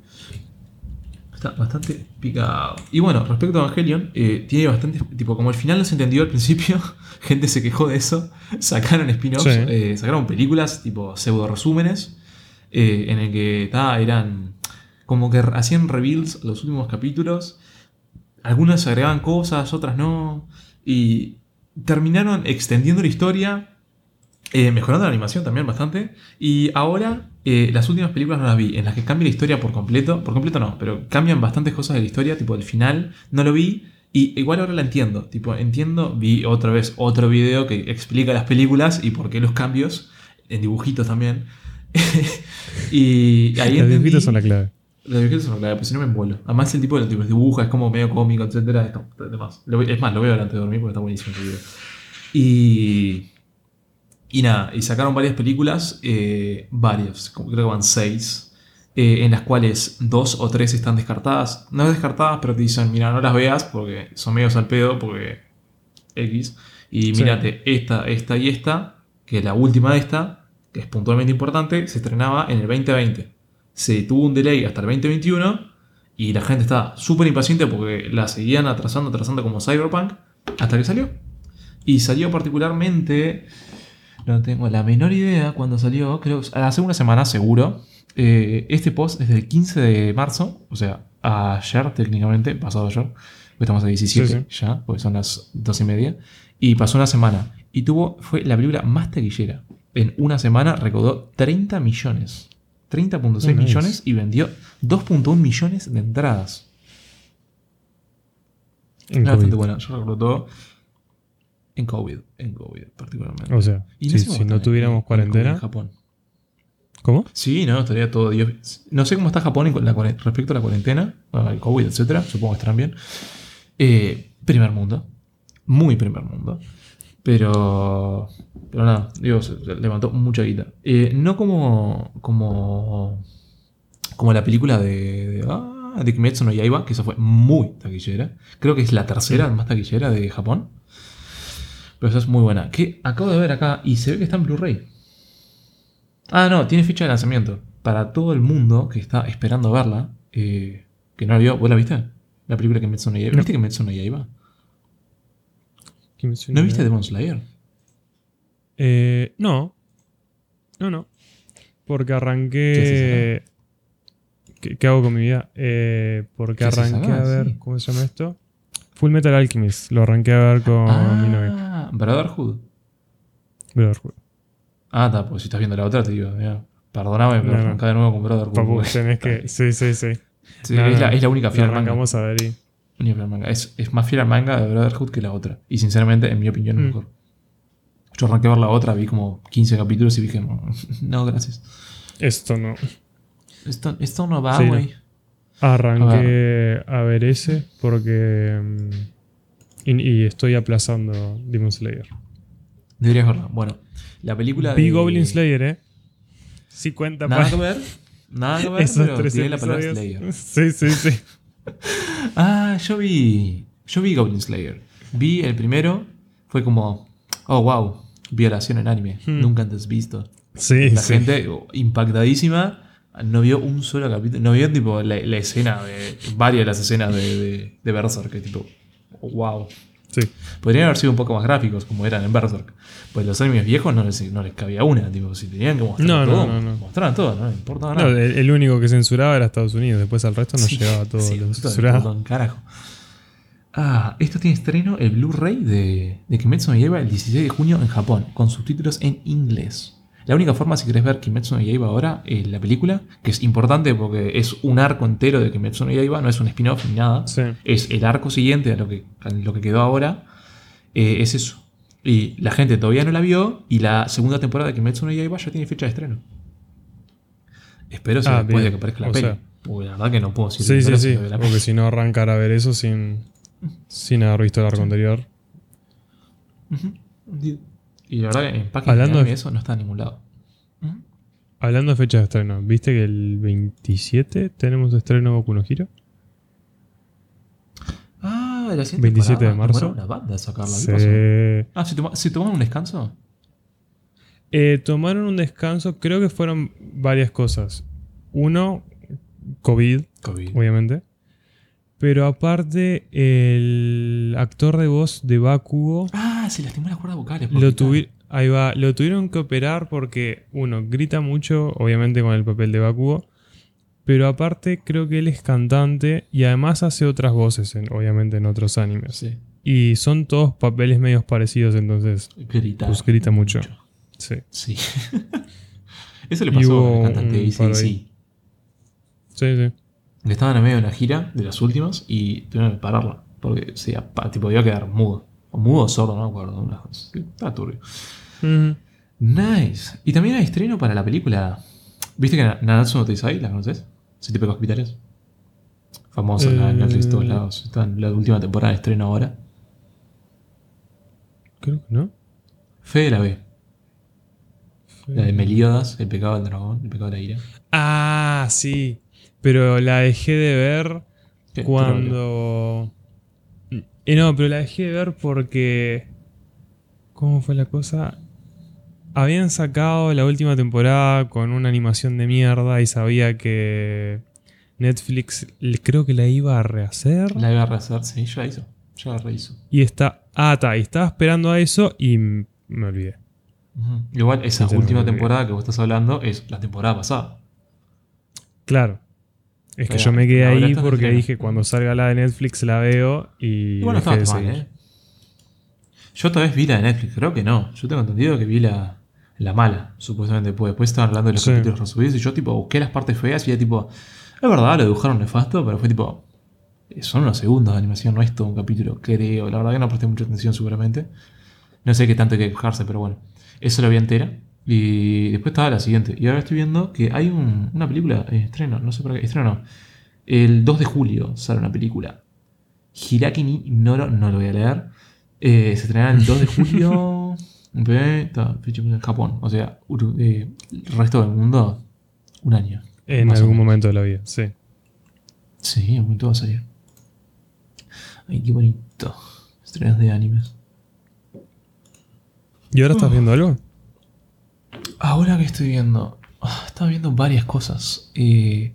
Está bastante picado. Y bueno, respecto a Evangelion, eh, tiene bastante. Tipo, como el final no se entendió al principio, gente se quejó de eso. Sacaron spin-offs, Sí. eh, sacaron películas, tipo pseudo resúmenes, eh, en el que eran. Como que hacían reveals los últimos capítulos. Algunas agregaban cosas, otras no. Y terminaron extendiendo la historia eh, mejorando la animación también bastante. Y ahora, eh, las últimas películas no las vi, en las que cambia la historia por completo. Por completo no, pero cambian bastantes cosas de la historia, tipo el final, no lo vi. Y igual ahora la entiendo. Tipo, entiendo, vi otra vez otro video que explica las películas y por qué los cambios, en dibujitos también. y ahí Los dibujitos son la clave. los dibujitos son clave, pues si no me envuelo. Además, el tipo de los dibuja, es como medio cómico, etcétera. Es. Lo es más, lo veo antes de dormir porque está buenísimo el video. Y. Y nada, y sacaron varias películas, eh, varias, creo que van seis, eh, en las cuales dos o tres están descartadas. No descartadas, pero te dicen, mira, no las veas porque son medios al pedo, porque X. Y Sí. mírate, esta, esta y esta, que la última de esta, que es puntualmente importante, se estrenaba en el 2020. Se tuvo un delay hasta el 2021 y la gente estaba súper impaciente porque la seguían atrasando, atrasando como Cyberpunk, hasta que salió. Y salió particularmente, no tengo la menor idea cuándo salió, creo que hace una semana seguro. Eh, este post es del 15 de marzo, o sea, ayer técnicamente, pasado ayer, estamos a 17 Sí, ya, porque son las 2 y media, y pasó una semana. Y tuvo, fue la película más taquillera. En una semana recaudó 30 millones. 30.6 Oh, nice. millones y vendió 2.1 millones de entradas. En Era bastante COVID. buena, yo recuerdo todo. En COVID, en COVID particularmente. O sea, Y si, no tuviéramos en COVID cuarentena. En Japón. ¿Cómo? Sí, no, estaría todo Dios. No sé cómo está Japón en la cuare- respecto a la cuarentena, al COVID, etcétera. Supongo que estarán bien. Eh, primer mundo. Muy primer mundo. Pero. Pero nada, digo, se- se levantó mucha guita. Eh, no como. como. como la película de. de, ah, de Kimetsu no Yaiba, que esa fue muy taquillera. Creo que es la tercera más taquillera de Japón. Pero esa es muy buena. Que acabo de ver acá y se ve que está en Blu-ray. Ah, no, tiene fecha de lanzamiento. Para todo el mundo que está esperando verla. eh, que no la vio. ¿Vos la viste? La película que Kimetsu no Yaiba. ¿Viste Kimetsu no Yaiba? ¿No no viste. Demon Slayer? Eh, no. No, no. Porque arranqué. ¿Qué, qué hago con mi vida? Eh, porque ¿Qué haces arranqué a ver. Sí. ¿Cómo se llama esto? Full Metal Alchemist. Lo arranqué a ver con mi novia. ah, Brotherhood. Brotherhood. Ah, está, pues si estás viendo la otra te digo, mira, perdóname, pero No, no. arrancá de nuevo con Brotherhood. Papu, tenés que. Sí, sí, sí. Sí, No, es, la, es la única fiel arrancamos a ver y. Fiel al manga. Es, es más fiel al manga de Brotherhood que la otra. Y sinceramente, en mi opinión, es Mm. mejor. Yo arranqué a ver la otra, vi como 15 capítulos y dije, no, no gracias. Esto no. Esto, esto no va, Sí, no. güey. Arranqué a ver ese porque. mm, y, y estoy aplazando Demon Slayer. Deberías verla. Bueno, la película Vi de... Goblin Slayer, ¿eh? Sí cuenta Nada pa- que ver. Nada que ver, esos pero tres tiene la palabra. Slayer. Sí, sí, sí. Ah, yo vi. Yo vi Goblin Slayer. Vi el primero. Fue como. Oh, wow. Violación en anime. Hmm. Nunca antes visto. Sí, La sí. gente oh, impactadísima. No vio un solo capítulo. No vio tipo la, la escena de. Varias de las escenas de, de, de Berserk. Que tipo. Wow. Sí. Podrían haber sido un poco más gráficos, como eran en Berserk. Pues los animes viejos no les, no les cabía una. Tipo, si tenían que mostrar No, todo, no, no. mostraban todo, no les importaba nada. el, el único que censuraba era Estados Unidos. Después al resto no Sí, llegaba todo sí, lo carajo. Ah, esto tiene estreno el Blu-ray de, de Kimetsu no Yaiba el 16 de junio en Japón, con subtítulos en inglés. La única forma, si querés ver Kimetsu no Yaiba ahora, eh, la película, que es importante porque es un arco entero de Kimetsu no Yaiba, no es un spin-off ni nada. Sí. Es el arco siguiente a lo que, a lo que quedó ahora. eh, es eso. Y la gente todavía no la vio y la segunda temporada de Kimetsu no Yaiba ya tiene fecha de estreno. Espero sea Ah, después bien. de que aparezca la O peli. sea. porque la verdad que no puedo decir Sí, sí, sí. la Porque si no arrancar a ver eso sin, sin haber visto el arco anterior. Ujú. Y la verdad que en Hablando de eso no está en ningún lado. Ujú. Hablando de fechas de estreno, ¿viste que el 27 tenemos estreno Boku no Hero? Ah, la siguiente 27 de temporada. marzo. Una banda en sacarla. ¿Qué Sí. pasó? Eh, Ah, ¿se, toma- ¿se tomaron un descanso? tomaron un descanso, creo que fueron varias cosas. Uno, COVID, COVID. obviamente. Pero aparte, el actor de voz de Bakugo Ah, se lastimó las cuerdas vocales. lo, gritar. tuvi- ahí va, lo tuvieron que operar porque, uno, grita mucho, obviamente con el papel de Bakugo. Pero aparte, creo que él es cantante y además hace otras voces, en- obviamente, en otros animes. Sí. Y son todos papeles medios parecidos, entonces, Grita. Pues grita mucho. sí. Sí. Eso le pasó al cantante ACDC. Sí, sí. Le estaban en medio de una gira de las últimas y tuvieron que pararla. Porque sí, apa- tipo, iba a quedar mudo. O mudo o sordo, no me acuerdo. Estaba turbio. Ujú. Nice. Y también hay estreno para la película. ¿Viste que Na- Nanatsu no Taizai? ¿La conoces? Ese tipo de hospitales. Famosa en Netflix, Eh. todos lados. Está en la última temporada de estreno ahora. Creo que no. Fede la ve. La de Meliodas, el pecado del dragón, el pecado de la ira. Ah, sí. Pero la dejé de ver cuando. Eh, no, pero la dejé de ver porque. ¿Cómo fue la cosa? Habían sacado la última temporada con una animación de mierda y sabía que Netflix creo que la iba a rehacer. La iba a rehacer, sí, ya la hizo. Ya la rehizo. Y está. Ah, está. Y estaba esperando a eso y me olvidé. Igual esa última temporada que vos estás hablando es la temporada pasada. Claro. Es que yo me quedé ahí está porque dije cuando salga la de Netflix la veo y. Igual no dejé de estaba tan mal. ¿eh? Yo tal vez vi la de Netflix, creo que no. Yo tengo entendido que vi la, la mala, supuestamente. Pues después estaban hablando de los Sí. capítulos resubidos y yo tipo busqué las partes feas y era tipo, es verdad, lo dibujaron nefasto, pero fue tipo, son unos segundos de animación, no es todo un capítulo, creo. La verdad que no presté mucha atención seguramente. No sé qué tanto hay que quejarse, pero bueno. Eso lo vi entera. Y después estaba la siguiente. Y ahora estoy viendo que hay un- una película en estreno, no sé para qué, estreno no. El 2 de julio sale una película. Hiraki ni Noro, no lo voy a leer. Eh, se estrenará el 2 de julio. En Japón. O sea, eh, el resto del mundo, un año. En algún momento de la vida, sí. Sí, en un momento va a salir. Ay, qué bonito. Estrenos de animes. ¿Y ahora estás Oh. viendo algo? Ahora que estoy viendo. ah, estaba viendo varias cosas. Eh,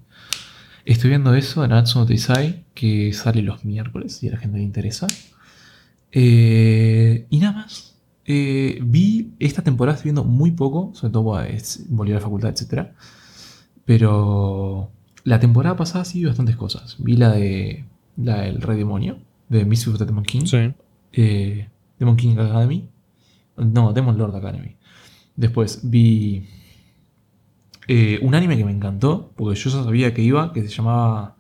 estoy viendo eso de Natsu no Taizai, que sale los miércoles y a la gente le interesa. Eh, y nada más. Eh, vi esta temporada, estoy viendo muy poco, sobre todo bueno, es- volví a la facultad, etc. Pero la temporada pasada sí vi bastantes cosas. Vi la de la del Rey Demonio, de Misfits of the Demon King Sí. eh, Demon King Academy. No, Demon Lord Academy. Después vi eh, un anime que me encantó, porque yo ya sabía que iba, que se llamaba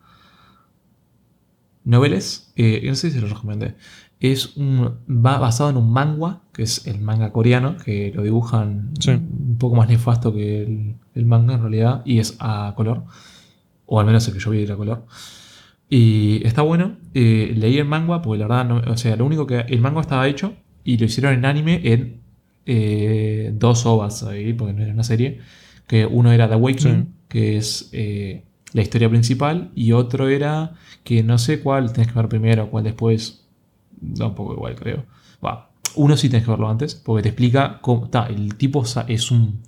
Noveles. Eh, no sé si se lo recomendé. Es un, va basado en un manga, que es el manga coreano, que lo dibujan Sí. un poco más nefasto que el, el manga en realidad, y es a color. O al menos el que yo vi era a color. Y está bueno. Eh, leí el manga porque la verdad, no- o sea, lo único que el manga estaba hecho y lo hicieron en anime en eh, dos ovas ahí, porque no era una serie. Que uno era The Awakening, Sí. que es eh, la historia principal, y otro era que no sé cuál tenés que ver primero, cuál después. Da un poco igual, creo. Va, uno sí tenés que verlo antes, porque te explica cómo. ta, el tipo es un.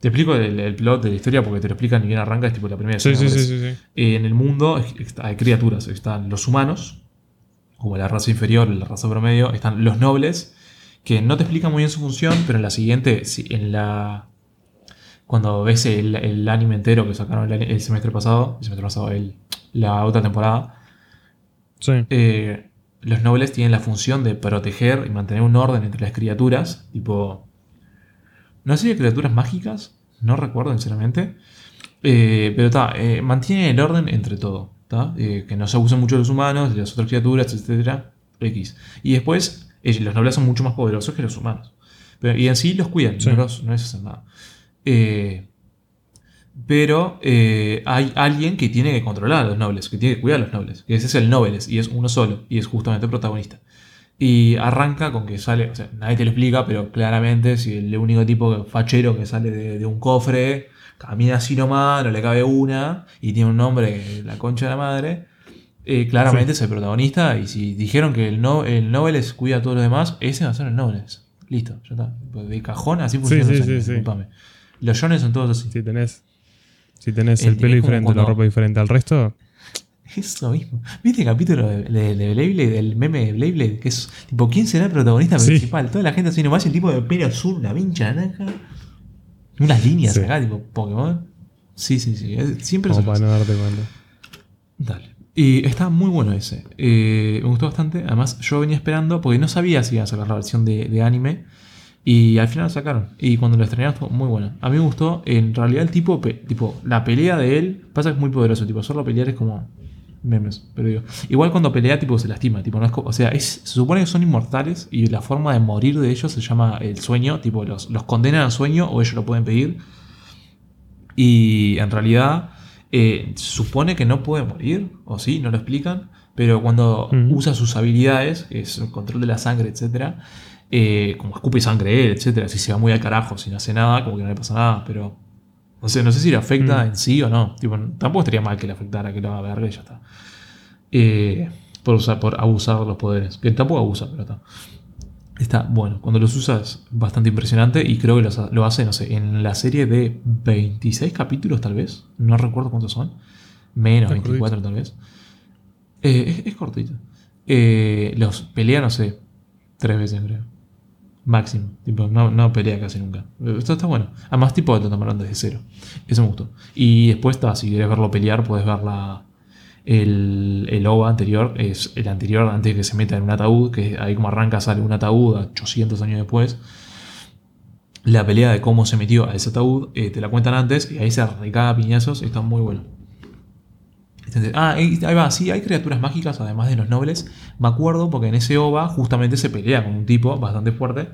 Te explico el, el plot de la historia porque te lo explican ni bien arranca, es tipo la primera Sí, escena. Eh, en el mundo hay criaturas, están los humanos, como la raza inferior, la raza promedio, están los nobles, que no te explican muy bien su función, pero en la siguiente, si- en la... Cuando ves el, el anime entero que sacaron el, el semestre pasado, el semestre pasado, el- la otra temporada, Sí. eh, los nobles tienen la función de proteger y mantener un orden entre las criaturas, tipo... No sé hay criaturas mágicas, no recuerdo sinceramente, eh, pero está, eh, mantienen el orden entre todo. Eh, que no se abusen mucho de los humanos, de las otras criaturas, etcétera, X. Y después, los nobles son mucho más poderosos que los humanos. Pero, y en sí los cuidan, Sí. no, los- no es hacer nada. Eh, pero eh, hay alguien que tiene que controlar a los nobles, que tiene que cuidar a los nobles, que ese es el nobles, y es uno solo, y es justamente el protagonista. Y arranca con que sale, o sea, nadie te lo explica, pero claramente si el único tipo fachero que sale de, de un cofre, camina así nomás, no le cabe una, y tiene un nombre, la concha de la madre, eh, claramente es el protagonista, y si dijeron que el, no, el Nobles cuida a todos los demás, ese va a ser el Nobles. Listo, ya está. De cajón así funciona. sí, los sí, sí. discúlpame. Los shonen son todos así. Si tenés, si tenés El- el, pelo diferente, la cuando- ropa diferente al resto, Eso mismo. ¿Viste el capítulo de, de, de Beyblade, del meme de Beyblade? Que es tipo, ¿quién será el protagonista Sí. principal? Toda la gente así nomás, el tipo de pelo azul, una pincha naranja. Unas líneas Sí. acá, tipo Pokémon. Sí, sí, sí. siempre como para no darte cuenta. Dale. Y está muy bueno ese. Eh, me gustó bastante. Además, yo venía esperando porque no sabía si iban a sacar la versión de, de anime. Y al final lo sacaron. Y cuando lo estrenaron estuvo muy bueno. A mí me gustó. En realidad, el tipo, tipo, la pelea de él pasa que es muy poderoso. Tipo, solo pelear es como memes. Pero digo, igual cuando pelea, tipo, se lastima. Tipo, no o sea, se supone que son inmortales. Y la forma de morir de ellos se llama el sueño. Tipo, los, los condenan al sueño o ellos lo pueden pedir. Y en realidad eh, supone que no puede morir, o sí, no lo explican, pero cuando Ujú. usa sus habilidades, que es el control de la sangre, etc., eh, como escupe sangre él, etc., si se va muy al carajo, si no hace nada, como que no le pasa nada, pero no sé, no sé si le afecta Mm. en sí o no. Tipo, tampoco estaría mal que le afectara, que lo haga verga y ya está. Eh, por, usar, por abusar de los poderes, que tampoco abusa, pero está. Está bueno, cuando los usas bastante impresionante y creo que los lo hace, no sé, en la serie de 26 capítulos tal vez, no recuerdo cuántos son, menos, Es 24 tal vez. Eh, es, es cortito. Eh, los pelea, no sé, tres veces creo. Máximo. Tipo, no, no pelea casi nunca. Esto está bueno. Además, tipo, lo tomaron desde cero. Eso me gustó. Y después está, si quieres verlo pelear, puedes ver la, el, el OVA anterior. Es el anterior antes de que se meta en un ataúd. Que ahí como arranca sale un ataúd a 800 años después. La pelea de cómo se metió a ese ataúd eh, te la cuentan antes y ahí se recaga piñazos. Está muy bueno. Ah, ahí ahí va, sí, hay criaturas mágicas además de los nobles. Me acuerdo porque en ese OVA justamente se pelea con un tipo bastante fuerte.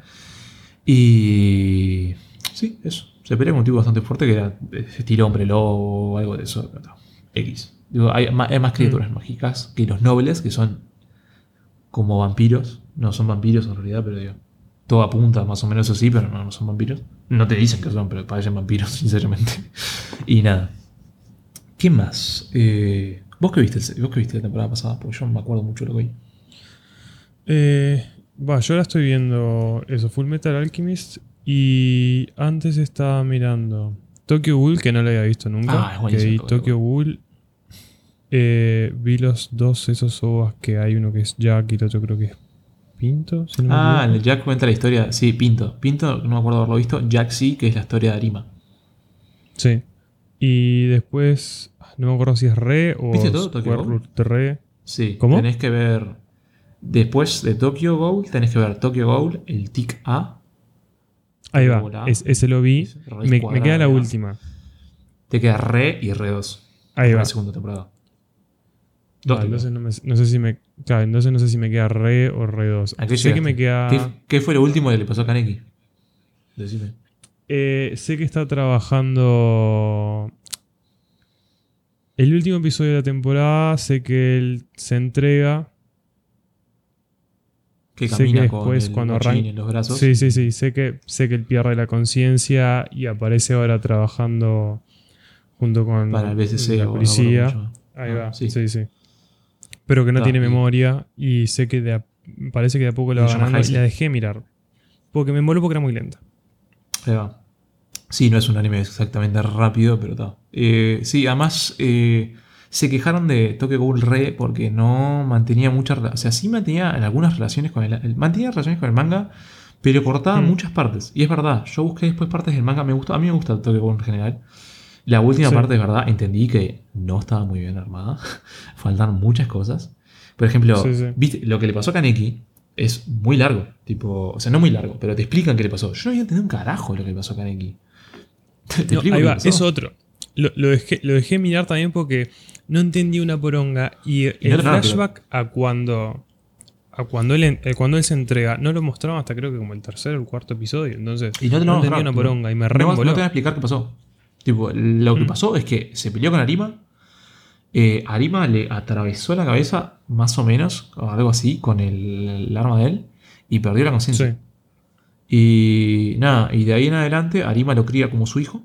Y. Sí, eso. Se pelea con un tipo bastante fuerte que era eh, estilo hombre lobo o algo de eso. X. Digo, hay, más criaturas mágicas que los nobles, que son como vampiros. No son vampiros en realidad, pero digo. Todo apunta más o menos así, pero no, no son vampiros. No te dicen que son, pero parecen vampiros, sinceramente. Y nada. ¿Qué más? Eh, ¿vos, qué viste, el- ¿Vos qué viste la temporada pasada? Porque yo no me acuerdo mucho de lo que vi. Eh, va, yo ahora estoy viendo eso, Full Metal Alchemist. Y antes estaba mirando Tokyo Ghoul, que no lo había visto nunca. Ah, es que vi Tokyo Ghoul. Eh, vi los dos esos ovas que hay, uno que es Jack y el otro creo que es Pinto. si no me Ah, el Jack cuenta la historia. Sí, Pinto. Pinto, no me acuerdo haberlo visto. Jack sí, que es la historia de Arima. Sí. Y después, ah, no me acuerdo si es Re o ¿Viste todo Tokyo Square Ghoul? Root Re. Sí, ¿Cómo? tenés que ver. Después de Tokyo Ghoul, tenés que ver Tokyo Ghoul, el TIC A. Ahí va, es- ese lo vi. Es Me, queda la última. Te queda Re y Re 2. Ahí la va. segunda temporada. Dos no, me- no sé si me. Claro, entonces no sé si me queda re o re 2. ¿A qué Sé que me queda. ¿Qué, qué fue lo último que le pasó a Kaneki? Decime. eh, sé que está trabajando. El último episodio de la temporada, sé que él se entrega. Que Sé camina que con después el cuando mochilín arran- en los brazos. Sí, sí, sí. Sé que, sé que él pierde la conciencia y aparece ahora trabajando junto con Para el BCC la policía. Ahí Ah, va, sí. sí, sí. Pero que no tiene memoria y sé que de a- parece que de a poco la Y va llama ganando y Heisei. la dejé mirar. Porque me moló porque era muy lenta. Ahí va. Sí, no es un anime exactamente rápido, pero está. Eh, sí, además, eh, se quejaron de Tokyo Ghoul Re porque no mantenía muchas O sea, sí mantenía en algunas relaciones con el, el- mantenía relaciones con el manga, pero cortaba Mm. muchas partes. Y es verdad, yo busqué después partes del manga, me gustó, a mí me gusta Tokyo Ghoul en general. La última Sí. parte, es verdad, entendí que no estaba muy bien armada. Faltan muchas cosas. Por ejemplo, Sí, sí. ¿viste? lo que le pasó a Kaneki es muy largo. Tipo, o sea, no muy largo, pero te explican qué le pasó. Yo no había entendido un carajo lo que le pasó a Kaneki. Te, te No, explico ahí qué va, le pasó. es otro. Lo, lo dejé, lo dejé mirar también porque no entendí una poronga. Y el no nada, flashback a cuando. A cuando él, eh, cuando él se entrega, no lo mostraron hasta creo que como el tercer o el cuarto episodio. Entonces, Y no te no entendí una poronga y me no, vas- no te van a explicar qué pasó. Tipo, lo que Mm. pasó es que se peleó con Arima. eh, Arima le atravesó la cabeza, más o menos, o algo así, con el, el arma de él. Y perdió la conciencia. Sí. Y nada, y de ahí en adelante Arima lo cría como su hijo.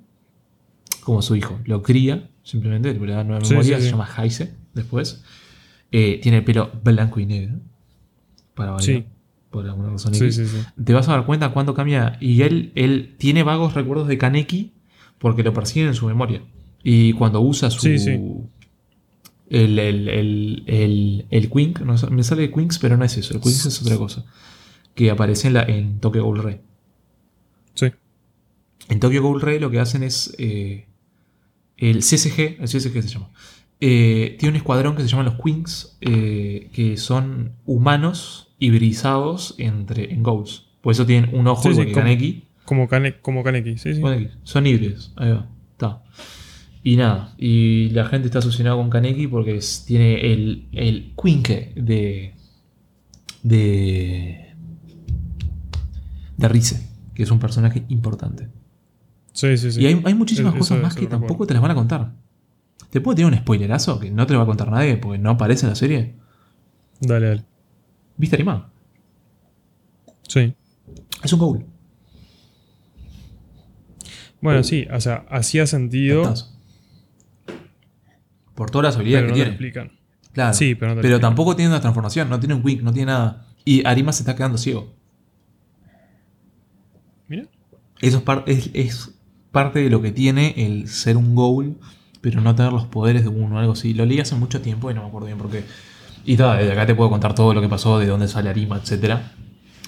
Como su hijo. Lo cría, simplemente, le da nueva Sí, memoria, sí, se llama Heise después. Eh, tiene el pelo blanco y negro. Para Sí. Por alguna razón. Sí, X. sí, sí. Te vas a dar cuenta cuánto cambia. Y él, él tiene vagos recuerdos de Kaneki porque lo persiguen en su memoria. Y cuando usa su. Sí, sí. El, el, el, el, el Quink, no me sale Quinks, pero no es eso. El Quinks es otra cosa. Que aparece en, la, en Tokyo Ghoul Re. Sí. En Tokyo Ghoul Re lo que hacen es. eh, el CSG, el CSG se llama. eh, tiene un escuadrón que se llama los Quinks, eh, que son humanos hibridizados entre, en Ghouls. Por eso tienen un ojo Sí, que Kaneki. Como, Kane, como Kaneki, sí, sí. Son híbridos. Ahí va. Está. Y nada. Y la gente está asociada con Kaneki porque es- tiene el, el Quinke de. de. de Rize, que es un personaje importante. Sí, sí, sí. Y hay, hay muchísimas cosas eso más que recuerdo. tampoco te las van a contar. Te puedo tirar un spoilerazo que no te lo va a contar nadie porque no aparece en la serie. Dale, dale. ¿Viste animado? Sí. Es un Ghoul. Bueno, sí, o sea, hacía sentido. Por todas las habilidades no que te lo tiene. explican. Claro. Sí, pero no te Pero explican. tampoco tiene una transformación, no tiene un wink, no tiene nada. Y Arima se está quedando ciego. Mira. Eso es, par- es, es parte de lo que tiene el ser un Ghoul, pero no tener los poderes de uno, algo así. Lo leí hace mucho tiempo y no me acuerdo bien por qué. Y desde acá te puedo contar todo lo que pasó, de dónde sale Arima, etcétera.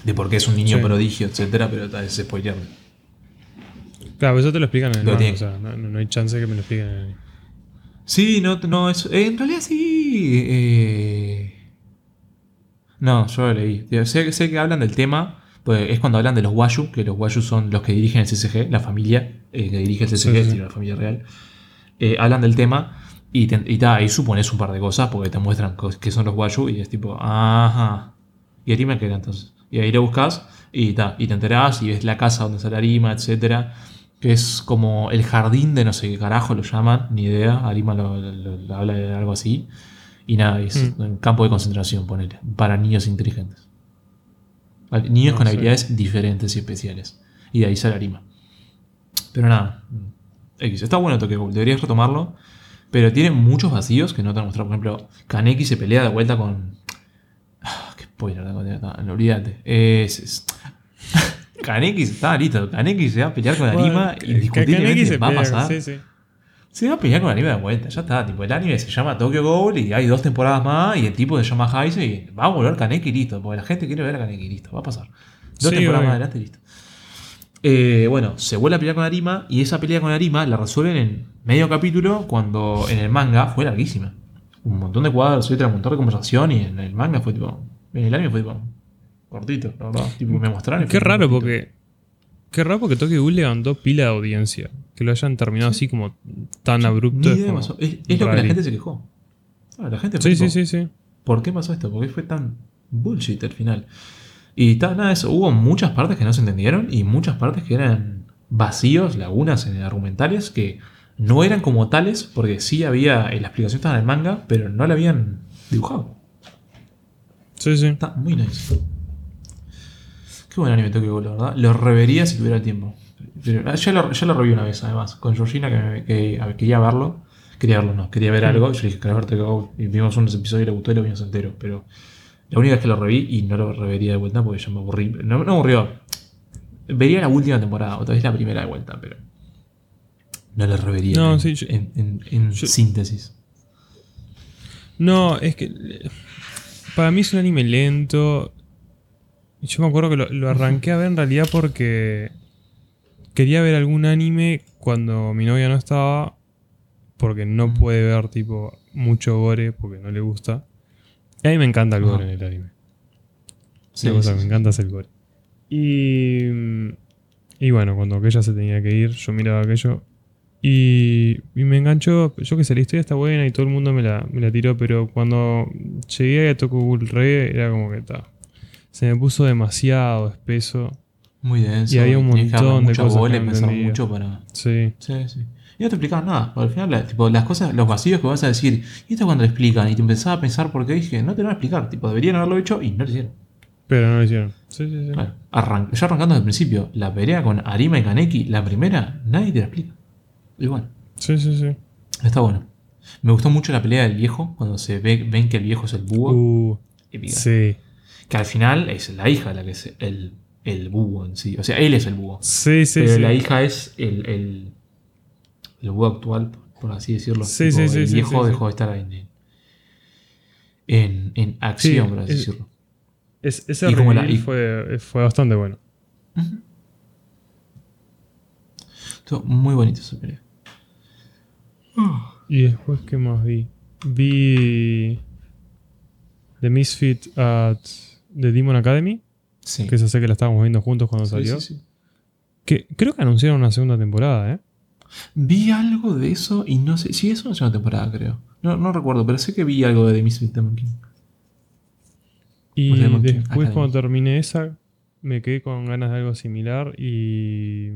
De por qué es un niño Sí. prodigio, etcétera, pero tal, es spoiler. Claro, eso te lo explican en el Lo manga. O sea, no, no- hay chance que me lo expliquen en el. Sí, no, no es, eh, en realidad sí. eh, no, yo lo leí. Sé, sé que hablan del tema, pues es cuando hablan de los Wayu, que los Wayu son los que dirigen el CCG, la familia eh, que dirige el CCG, Sí, sí, la familia real. Hablan del tema y, te- y ta, ahí supones un par de cosas porque te muestran qué son los Wayu y es tipo, ajá. Y Arima qué era entonces. Y ahí lo buscas y, ta, y te enterás y ves la casa donde sale Arima, etcétera que es como el jardín de no sé qué carajo lo llaman, ni idea. Arima lo, lo- lo habla de algo así. Y nada, es Mm. un campo de concentración, ponele, para niños inteligentes. Niños No con habilidades diferentes y especiales. Y de ahí sale Arima. Pero nada, X. Está bueno Tokyo Ghoul, deberías retomarlo. Pero tiene muchos vacíos que no te han mostrado. Por ejemplo, Kaneki se pelea de vuelta con. Ah, qué spoiler, no, olvídate. Es, es- Kaneki está listo. Kaneki se va a pelear con Arima Bueno, indiscutiblemente se va a pasar. Sí, sí. Se va a pelear con Arima de vuelta, ya está. Tipo, el anime se llama Tokyo Ghoul y hay dos temporadas más y el tipo se llama Heise y va a volver Kaneki listo. Porque la gente quiere ver a Kaneki listo. Va a pasar. Dos Sí, temporadas obvio. más adelante listo. Eh, bueno, se vuelve a pelear con Arima y esa pelea con Arima la resuelven en medio capítulo cuando en el manga fue larguísima. Un montón de cuadros, un montón de conversación y en el manga fue tipo. En el anime fue tipo. Cortito, la verdad. Tipo, me mostraron. Qué raro porque. Qué raro porque Tokyo Ghoul levantó pila de audiencia. Que lo hayan terminado así como tan abrupto. Ni es idea como pasó. Es, es lo que la gente se quejó. Ah, la gente Sí, sí, sí, sí. ¿Por qué pasó esto? ¿Por qué fue tan bullshit al final? Y nada, eso. Hubo muchas partes que no se entendieron y muchas partes que eran vacíos, lagunas en argumentales que no eran como tales porque sí había, en la explicación estaba en el manga, pero no la habían dibujado. Sí, sí. Está muy nice. Qué buen anime Tokyo Ghoul, la verdad. Lo revería si tuviera tiempo. Ah, ya, lo, ya lo reví una vez, además, con Georgina, que, me- que- ver, quería verlo. Quería verlo, no, quería ver algo. Yo le dije, ¿querés ver Tokyo Ghoul? Y vimos unos episodios y le gustó y lo vimos entero. Pero la única vez que lo reví y no lo revería de vuelta porque ya me aburrí. No, no me aburrió. Vería la última temporada, otra vez la primera de vuelta, pero. No lo revería No, en, sí, yo- en, en- en yo- síntesis. No, es que. Para mí es un anime lento. Yo me acuerdo que lo, lo arranqué a ver en realidad porque. Quería ver algún anime cuando mi novia no estaba. Porque no puede ver, tipo, mucho gore porque no le gusta. Y a mí me encanta el gore en el anime. Sí, La cosa sí, que sí. me encanta es el gore. Y. Y bueno, cuando aquella se tenía que ir, yo miraba aquello. Y, y me enganchó. Yo que sé, la historia está buena y todo el mundo me la, me la tiró, pero cuando llegué a Tokugul Re era como que está. Se me puso demasiado espeso. Muy denso. Y había un montón de cosas bola que no mucho para. Sí. Sí, sí. Y no te explicaban nada. porque Al final, la- tipo, las cosas, los vacíos que vas a decir, y esto cuando lo explican, y te empezaba a pensar por qué dije, no te lo van a explicar. Tipo, deberían haberlo hecho y no lo hicieron. Pero no lo hicieron. Sí, sí, sí. Claro. Arran- ya arrancando desde el principio, la pelea con Arima y Kaneki, la primera, nadie te la explica. Igual. Sí, sí, sí. Está bueno. Me gustó mucho la pelea del viejo, cuando se ve, ven que el viejo es el búho. Uh, Épica. sí. Que al final es la hija la que es el, el búho en sí. O sea, él es el búho. Sí, sí, pero sí. la hija es el, el, el búho actual, por así decirlo. Sí, Tipo, sí, sí, El viejo dejó de estar en, en, en acción, por así es- decirlo. Es- ese Y como la- y- fue, fue bastante bueno. Estuvo muy bonito esa pelea. Y después, ¿qué más vi? Vi The Misfit at The Demon Academy, Sí. que esa sé que la estábamos viendo juntos cuando Sí, salió. sí. Que creo que anunciaron una segunda temporada, ¿eh? Vi algo de eso y no sé. Sí, eso es una temporada, creo. No, no recuerdo, pero sé que vi algo de The Misfit Demon King. Y O Demon King después, Academy. cuando terminé esa, me quedé con ganas de algo similar y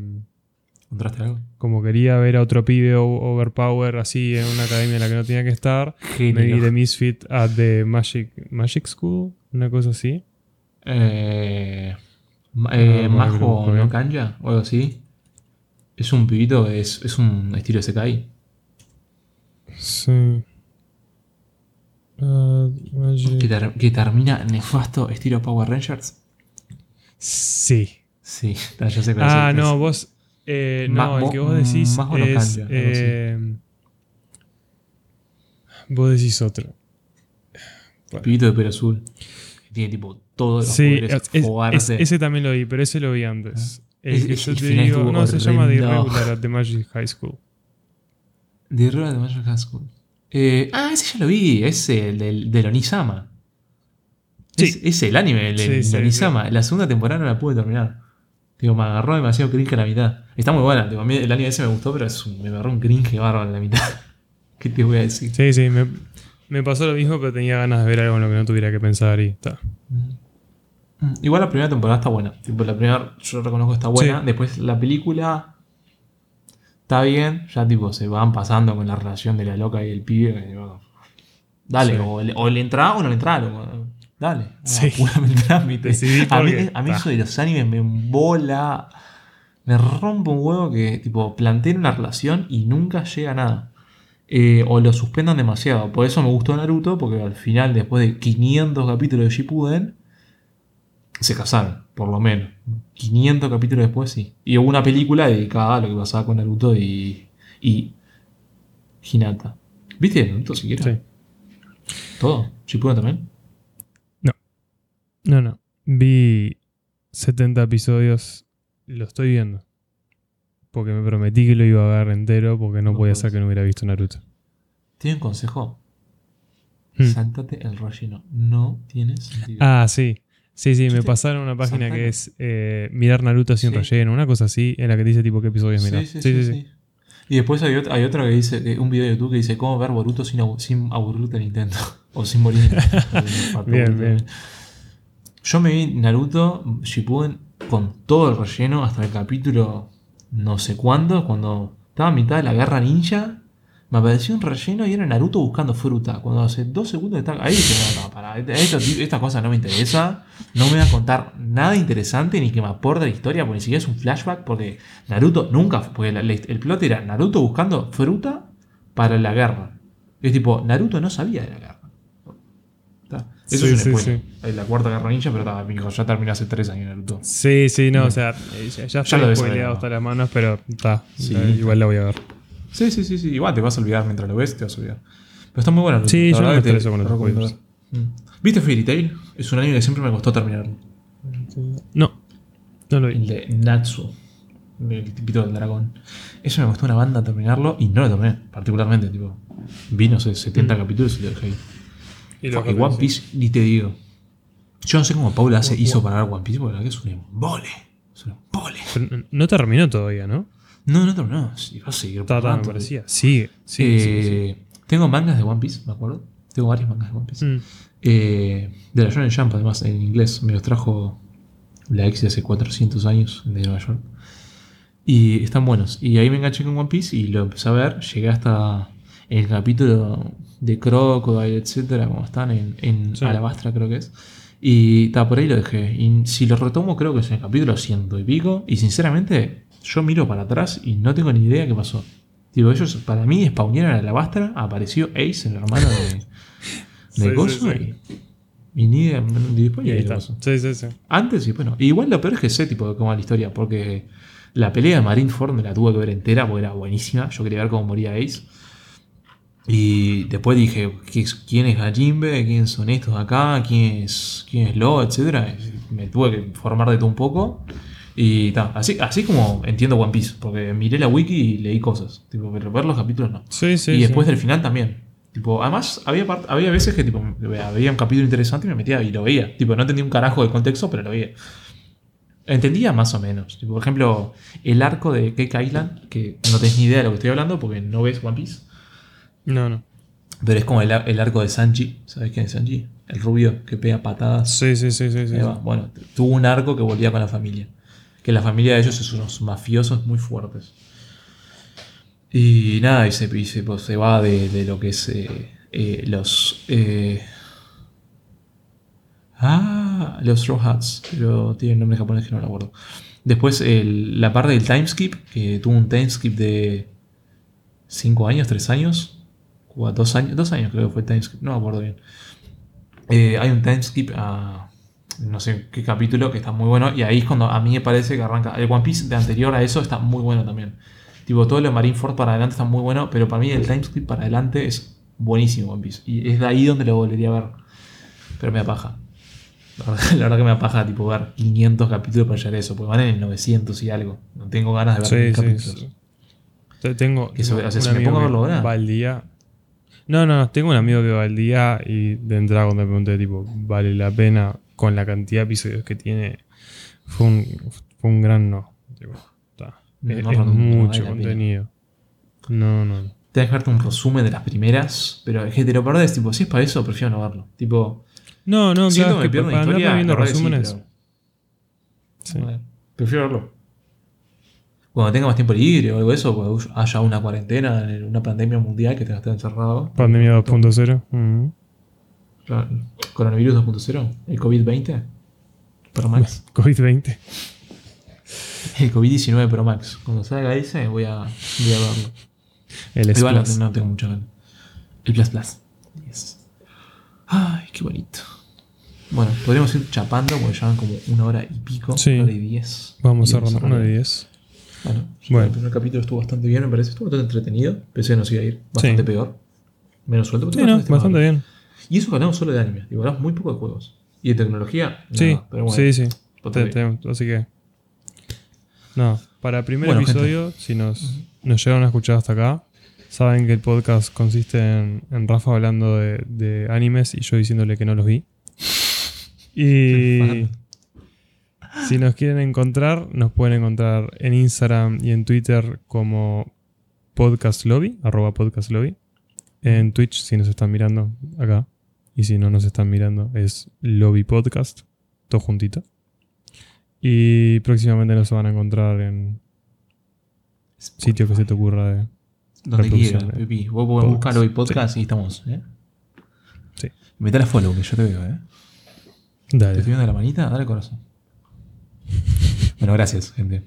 ¿Encontraste algo? como quería ver a otro pibe overpower así en una academia en la que no tenía que estar, me vi The Misfit at the Magic, Magic School, una cosa así. Eh, ma- eh, No, Majo no. Kanja o algo así. Es un pibito, es, es un estilo SKI. Sí. Ah, Que, ter- que termina nefasto estilo Power Rangers. Sí. Sí, ya sé Ah, no, vos. eh, no, el que vos decís Majo no es. así. eh, vos decís otro. Pibito de pelo azul. Que tiene tipo todos los Sí, poderes es- es- ese también lo vi, pero ese lo vi antes. El Es- que es- yo el te digo. No, se llama The. Irregular at the Magic High School. De Rueda de Magic High School. Eh, ah, ese ya lo vi. Ese, el del, del Onisama. Sí. Es, el anime, el, Sí, el sí, Onisama. La segunda temporada no la pude terminar. Digo, me agarró demasiado cringe a la mitad. Está muy buena. digo, a mí el anime ese me gustó, pero es un- me agarró un cringe bárbaro en la mitad. ¿Qué te voy a decir? Sí, sí, me, me pasó lo mismo, pero tenía ganas de ver algo en lo que no tuviera que pensar y está. Mm. Igual la primera temporada está buena. Tipo, la primera yo reconozco está buena. Sí. Después la película está bien. Ya tipo se van pasando con la relación de la loca y el pibe. que Dale, Sí. o, le, o le entra o no le entra. Dale. Sí. Trámite. A mí, a eso de los animes me embola. Me rompe un huevo que tipo planteen una relación y nunca llega a nada. Eh, o lo suspendan demasiado. Por eso me gustó Naruto, porque al final, después de 500 capítulos de Shippuden, se casaron, por lo menos. 500 capítulos después, sí. Y hubo una película dedicada a lo que pasaba con Naruto y, y Hinata. ¿Viste Naruto siquiera? Sí. ¿Todo? ¿Shippuden también? No, no. Vi 70 episodios. Lo estoy viendo. Porque me prometí que lo iba a ver entero porque no No podía ser que no hubiera visto Naruto. ¿Tiene un consejo? Hmm. Sáltate el relleno. No tiene sentido. Ah, sí. Sí, sí, me pasaron una página que es eh, mirar Naruto sin Sí. relleno, una cosa así, en la que dice tipo qué episodios mirar. Sí, sí, sí, sí. Y después hay, ot- hay otro que dice, que- un video de YouTube que dice cómo ver Boruto sin, abu- sin aburrirte en Nintendo. o sin morir. en. Bien, bien. Yo me vi Naruto Shippuden con todo el relleno hasta el capítulo no sé cuándo, cuando estaba a mitad de la guerra ninja. Me apareció un relleno y era Naruto buscando fruta. Cuando hace dos segundos está ahí dije, no, no, pará, esto- esta cosa no me interesa. No me va a contar nada interesante ni que me aporte la historia, porque ni siquiera es un flashback, porque Naruto nunca, porque el plot era Naruto buscando fruta para la guerra. Es tipo, Naruto no sabía de la guerra. Eso Sí, es sí, un spoiler. Es la cuarta guerra ninja, pero está, mijo, ya terminó hace tres años Naruto. Sí, sí, no, o sea, eh, ya, ya Ya lo spoileado hasta las manos, pero está. Sí. eh, igual la voy a ver. Sí, sí, sí, sí. Igual te vas a olvidar mientras lo ves, te vas a olvidar. Pero está muy bueno. Sí, la yo no me estreso con los. Mm. ¿Viste Fairy Tail? Es un anime que siempre me costó terminarlo. No, no lo vi. El de Natsu. El tipito del dragón. Eso me costó una banda terminarlo y no lo terminé, particularmente. Tipo, vi, no sé, 70 capítulos y lo dejé ahí. Y Fuck, One Piece, ni te digo. Yo no sé cómo Paula hace, hizo para ver One Piece, porque la que es un embole. Es un embole. Pero no terminó todavía, ¿no? No, no terminó. Sí, va a seguir. Ta, ta, me parecía. Sigue. Sí, sí, Eh, Tengo mangas de One Piece, me acuerdo. Tengo varios mangas de One Piece. Mm. Eh, de la Shonen Jump, además, en inglés. Me los trajo la ex de hace 400 años, de Nueva York. Y están buenos. Y ahí me enganché con One Piece y lo empecé a ver. Llegué hasta el capítulo de Crocodile, etcétera, como están en, en Sí. Alabastra, creo que es. Y está por ahí lo dejé. Y si lo retomo, creo que es en el capítulo ciento y pico. Y sinceramente, yo miro para atrás y no tengo ni idea qué pasó. Digo, ellos, para mí, spawnearon a Alabastra, apareció Ace, el hermano de, de Sí, Gozo, sí, y, y ni idea, y después Y ahí está. Sí, sí, sí. Antes y después no. Y igual lo peor es que sé tipo de cómo va la historia, porque la pelea de Marineford me la tuve que ver entera porque era buenísima. Yo quería ver cómo moría Ace. Y después dije, ¿qué es- ¿quién es Gajimbe? ¿Quién son estos acá? ¿Quién es, quién es Lo? Etcétera. Me tuve que formar de todo un poco. Y ta, así, así como entiendo One Piece, porque miré la wiki y leí cosas. Tipo, pero ver los capítulos no. Sí, sí. y después sí. del final también. Tipo, además, había, part- había veces que tipo, había un capítulo interesante y me metía y lo veía. Tipo, no entendía un carajo del contexto, pero lo veía. Entendía más o menos. Tipo, por ejemplo, el arco de Cake Island, que no tenés ni idea de lo que estoy hablando porque no ves One Piece. No, no. Pero es como el, el arco de Sanji. ¿Sabes quién es Sanji? El rubio que pega patadas. Sí, sí, sí, sí. Bueno, tuvo un arco que volvía con la familia. Que la familia de ellos es unos mafiosos muy fuertes. Y nada, y se, y se, pues, se va de, de lo que es eh, eh, los. eh, ah, los Straw Hats. Pero tiene nombre japonés que no lo acuerdo. Después el- la parte del timeskip, que tuvo un timeskip de 5 años, 3 años. 2 años, dos años creo que fue timeskip, no me acuerdo bien. Eh, hay un timeskip a no sé qué capítulo que está muy bueno y ahí es cuando a mí me parece que arranca el One Piece de anterior a eso está muy bueno también tipo todo lo Marineford para adelante está muy bueno pero para mí el timeskip para adelante es buenísimo One Piece y es de ahí donde lo volvería a ver pero me da paja la verdad, la verdad que me da paja tipo ver 500 capítulos para llegar a eso porque van en el 900 y algo no tengo ganas de ver Sí, mil sí, capítulos sí. Te- Tengo, Que se- tengo o sea, si me pongo a verlo ahora. va al día. No, no, tengo un amigo que va al día y de entrada cuando me pregunté, tipo, ¿vale la pena con la cantidad de episodios que tiene? Fue un, fue un gran no. Tipo, está. No, es no, es no, no vale mucho contenido. No, no. no. Que verte un resumen de las primeras, pero es que te lo perdés, tipo, si es para eso, prefiero no verlo. Tipo, No, no, siento claro, que me pierdo historia. viendo sí, resúmenes. pero- sí. Prefiero verlo. Cuando tenga más tiempo libre o algo de eso, cuando haya una cuarentena, una pandemia mundial que tenga que estar encerrado. Pandemia 2.0. ujú. Claro, Coronavirus 2.0, el COVID-20 Pro Max. COVID-20. El COVID-19 Pro Max. Cuando salga ese, voy a, voy a verlo. El Igual no, tengo mucha ganas. El Plus Plus. Yes. Ay, qué bonito. Bueno, podríamos ir chapando porque llevan como una hora y pico. Sí. Una hora y diez. Vamos Y cerrando. Una de 10. Bueno, Bueno. el primer capítulo estuvo bastante bien, me parece. Estuvo bastante entretenido. Pensé que nos iba a ir bastante Sí. peor. Menos suelto. pero Sí, no, estuvo bastante bien. Y eso hablamos solo de anime. Digo, hablamos muy poco de juegos. Y de tecnología, Sí, nada, pero bueno. sí, sí. bastante Te- así que. No, para primer Bueno, gente. episodio, si nos, nos llegaron a escuchar hasta acá, saben que el podcast consiste en, en Rafa hablando de, de animes y yo diciéndole que no los vi. Y si nos quieren encontrar, nos pueden encontrar en Instagram y en Twitter como Podcast Lobby, arroba Podcast Lobby. En Twitch, si nos están mirando acá. Y si no nos están mirando, es Lobby Podcast, todo juntito. Y próximamente nos van a encontrar en sitio que se te ocurra de. Donde quieras, Pipi. Vos podés podcast. buscarlo y podcast y estamos, ¿eh? Sí. Metale a follow, que yo te veo, ¿eh? ¿Te Dale. estoy viendo la manita? Dale corazón. Bueno, gracias, gente.